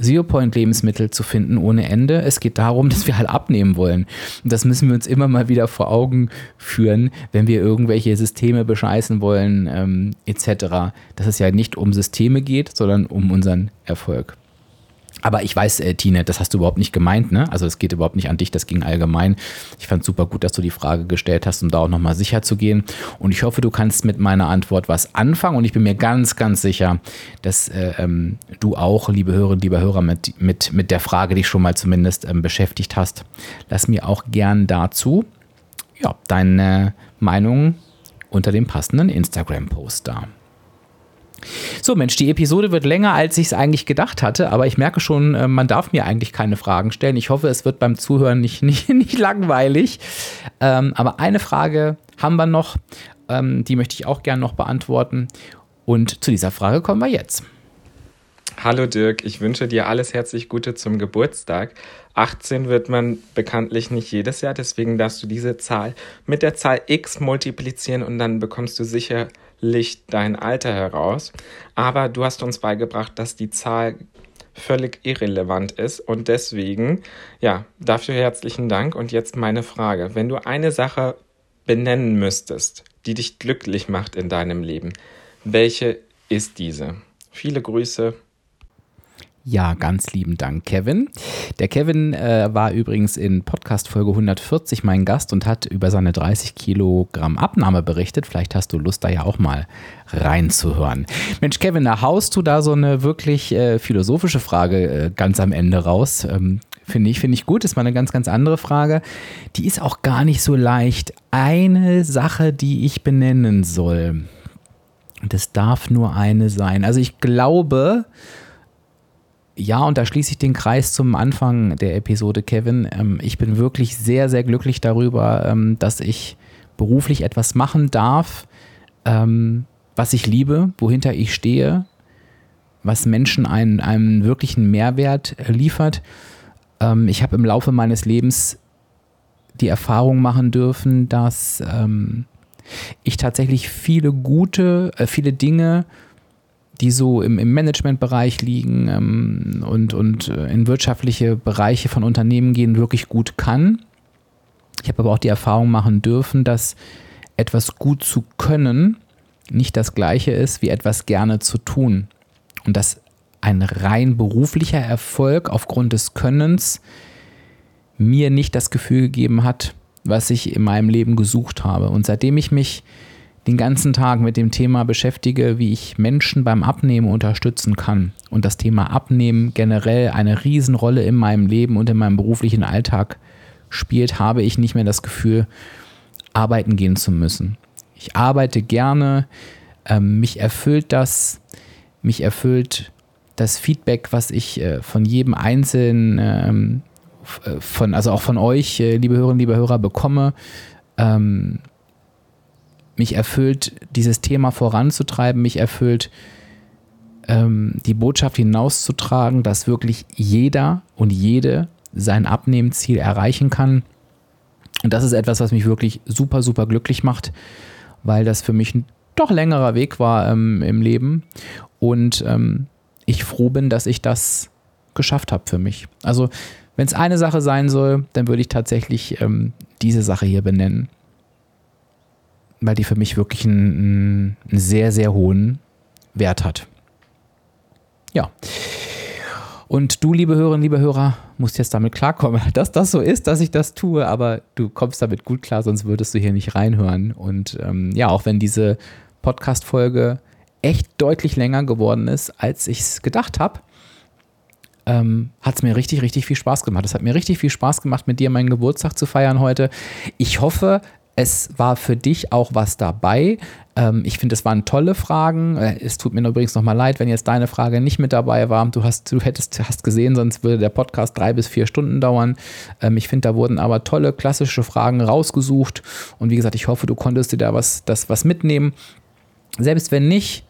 Zero-Point-Lebensmittel zu finden ohne Ende. Es geht darum, [laughs] dass wir halt abnehmen wollen. Und das müssen wir uns immer mal wieder vor Augen führen, wenn wir irgendwelche Systeme bescheißen wollen, ähm, etc. Dass es ja nicht um Systeme geht, sondern um unseren Erfolg. Aber ich weiß, äh, Tine, das hast du überhaupt nicht gemeint, ne? Also es geht überhaupt nicht an dich, das ging allgemein. Ich fand super gut, dass du die Frage gestellt hast, um da auch nochmal sicher zu gehen. Und ich hoffe, du kannst mit meiner Antwort was anfangen. Und ich bin mir ganz, ganz sicher, dass äh, ähm, du auch, liebe Hörerinnen, liebe Hörer, mit, mit, mit der Frage dich schon mal zumindest ähm, beschäftigt hast. Lass mir auch gern dazu ja, deine Meinung unter dem passenden Instagram-Post da. So, Mensch, die Episode wird länger, als ich es eigentlich gedacht hatte, aber ich merke schon, äh, man darf mir eigentlich keine Fragen stellen. Ich hoffe, es wird beim Zuhören nicht, [laughs] nicht, nicht langweilig. Ähm, aber eine Frage haben wir noch, ähm, die möchte ich auch gerne noch beantworten. Und zu dieser Frage kommen wir jetzt.
Hallo Dirk, ich wünsche dir alles herzlich Gute zum Geburtstag. 18 wird man bekanntlich nicht jedes Jahr, deswegen darfst du diese Zahl mit der Zahl x multiplizieren und dann bekommst du sicher Licht dein Alter heraus. Aber du hast uns beigebracht, dass die Zahl völlig irrelevant ist und deswegen, ja, dafür herzlichen Dank. Und jetzt meine Frage. Wenn du eine Sache benennen müsstest, die dich glücklich macht in deinem Leben, welche ist diese? Viele Grüße,
ja, ganz lieben Dank, Kevin. Der Kevin äh, war übrigens in Podcast Folge 140 mein Gast und hat über seine 30 Kilogramm Abnahme berichtet. Vielleicht hast du Lust, da ja auch mal reinzuhören. Mensch, Kevin, da haust du da so eine wirklich äh, philosophische Frage äh, ganz am Ende raus. Ähm, Finde ich, finde ich gut. Ist mal eine ganz, ganz andere Frage. Die ist auch gar nicht so leicht. Eine Sache, die ich benennen soll. Das darf nur eine sein. Also ich glaube, ja, und da schließe ich den Kreis zum Anfang der Episode, Kevin. Ähm, ich bin wirklich sehr, sehr glücklich darüber, ähm, dass ich beruflich etwas machen darf, ähm, was ich liebe, wohinter ich stehe, was Menschen einen, einen wirklichen Mehrwert liefert. Ähm, ich habe im Laufe meines Lebens die Erfahrung machen dürfen, dass ähm, ich tatsächlich viele gute, äh, viele Dinge die so im, im Managementbereich liegen ähm, und, und äh, in wirtschaftliche Bereiche von Unternehmen gehen, wirklich gut kann. Ich habe aber auch die Erfahrung machen dürfen, dass etwas gut zu können nicht das gleiche ist, wie etwas gerne zu tun. Und dass ein rein beruflicher Erfolg aufgrund des Könnens mir nicht das Gefühl gegeben hat, was ich in meinem Leben gesucht habe. Und seitdem ich mich den ganzen Tag mit dem Thema beschäftige, wie ich Menschen beim Abnehmen unterstützen kann und das Thema Abnehmen generell eine Riesenrolle in meinem Leben und in meinem beruflichen Alltag spielt, habe ich nicht mehr das Gefühl, arbeiten gehen zu müssen. Ich arbeite gerne, ähm, mich erfüllt das, mich erfüllt das Feedback, was ich äh, von jedem Einzelnen, ähm, äh, von, also auch von euch, äh, liebe Hörerinnen, liebe Hörer, bekomme. Mich erfüllt, dieses Thema voranzutreiben, mich erfüllt, ähm, die Botschaft hinauszutragen, dass wirklich jeder und jede sein Abnehmensziel erreichen kann. Und das ist etwas, was mich wirklich super, super glücklich macht, weil das für mich ein doch längerer Weg war ähm, im Leben. Und ähm, ich froh bin, dass ich das geschafft habe für mich. Also, wenn es eine Sache sein soll, dann würde ich tatsächlich ähm, diese Sache hier benennen weil die für mich wirklich einen, einen sehr, sehr hohen Wert hat. Ja. Und du, liebe Hörerinnen, liebe Hörer, musst jetzt damit klarkommen, [laughs] dass das so ist, dass ich das tue, aber du kommst damit gut klar, sonst würdest du hier nicht reinhören. Und ähm, ja, auch wenn diese Podcast-Folge echt deutlich länger geworden ist, als ich es gedacht habe, ähm, hat es mir richtig, richtig viel Spaß gemacht. Es hat mir richtig viel Spaß gemacht, mit dir meinen Geburtstag zu feiern heute. Ich hoffe, es war für dich auch was dabei. Ähm, ich finde, es waren tolle Fragen. Äh, es tut mir übrigens nochmal leid, wenn jetzt deine Frage nicht mit dabei war. Du hast, du hättest, hast gesehen, sonst würde der Podcast drei bis vier Stunden dauern. Ähm, ich finde, da wurden aber tolle klassische Fragen rausgesucht. Und wie gesagt, ich hoffe, du konntest dir da was, das, was mitnehmen. Selbst wenn nicht,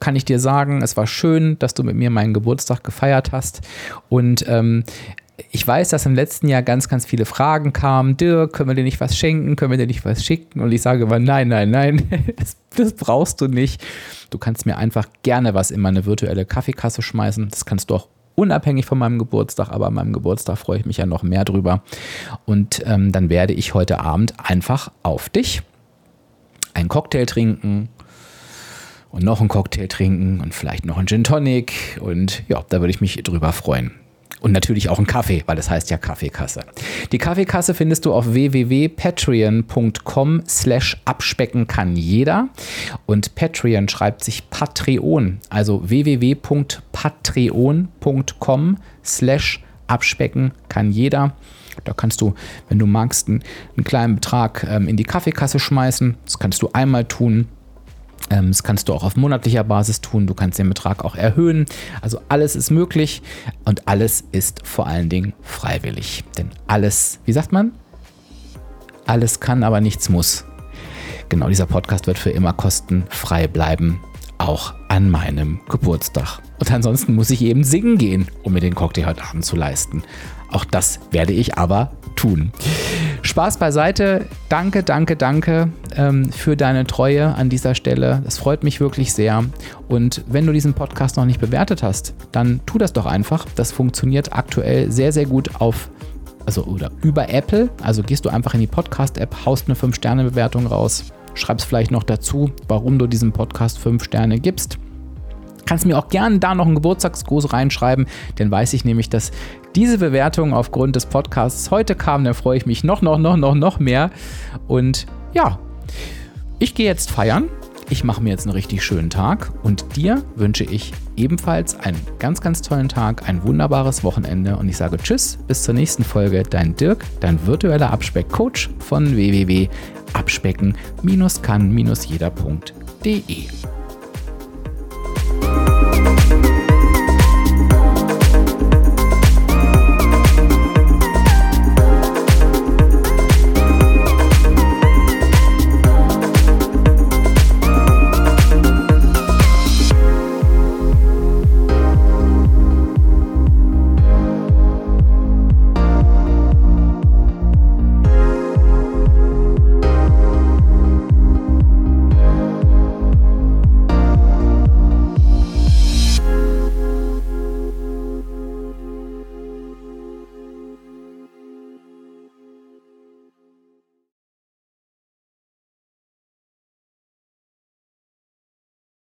kann ich dir sagen, es war schön, dass du mit mir meinen Geburtstag gefeiert hast. Und ähm, ich weiß, dass im letzten Jahr ganz, ganz viele Fragen kamen. Dirk, können wir dir nicht was schenken? Können wir dir nicht was schicken? Und ich sage immer, nein, nein, nein, [laughs] das, das, brauchst du nicht. Du kannst mir einfach gerne was in meine virtuelle Kaffeekasse schmeißen. Das kannst du auch unabhängig von meinem Geburtstag, aber an meinem Geburtstag freue ich mich ja noch mehr drüber. Und ähm, dann werde ich heute Abend einfach auf dich einen Cocktail trinken, und noch einen Cocktail trinken und vielleicht noch einen Gin Tonic und ja, da würde ich mich drüber freuen. Und natürlich auch einen Kaffee, weil das heißt ja Kaffeekasse. Die Kaffeekasse findest du auf www.patreon.com slash abspecken kann jeder. Und Patreon schreibt sich Patreon, also www.patreon.com slash abspecken kann jeder. Da kannst du, wenn du magst, einen, einen kleinen Betrag ähm, in die Kaffeekasse schmeißen. Das kannst du einmal tun das kannst du auch auf monatlicher Basis tun. Du kannst den Betrag auch erhöhen. Also alles ist möglich und alles ist vor allen Dingen freiwillig. Denn alles, wie sagt man? Alles kann, aber nichts muss. Genau, dieser Podcast wird für immer kostenfrei bleiben, auch an meinem Geburtstag. Und ansonsten muss ich eben singen gehen, um mir den Cocktail heute Abend zu leisten. Auch das werde ich aber tun. Spaß beiseite. Danke, danke, danke ähm, für deine Treue an dieser Stelle. Das freut mich wirklich sehr. Und wenn du diesen Podcast noch nicht bewertet hast, dann tu das doch einfach. Das funktioniert aktuell sehr, sehr gut auf also oder über Apple. Also gehst du einfach in die Podcast-App, haust eine 5-Sterne-Bewertung raus, schreibst vielleicht noch dazu, warum du diesem Podcast 5 Sterne gibst. Kannst mir auch gerne da noch einen Geburtstagsgruß reinschreiben, denn weiß ich nämlich, dass diese Bewertung aufgrund des Podcasts heute kam. Da freue ich mich noch, noch, noch, noch, noch mehr. Und ja, ich gehe jetzt feiern. Ich mache mir jetzt einen richtig schönen Tag und dir wünsche ich ebenfalls einen ganz, ganz tollen Tag, ein wunderbares Wochenende und ich sage Tschüss, bis zur nächsten Folge. Dein Dirk, dein virtueller Abspeck-Coach von www.abspecken-kann-jeder.de.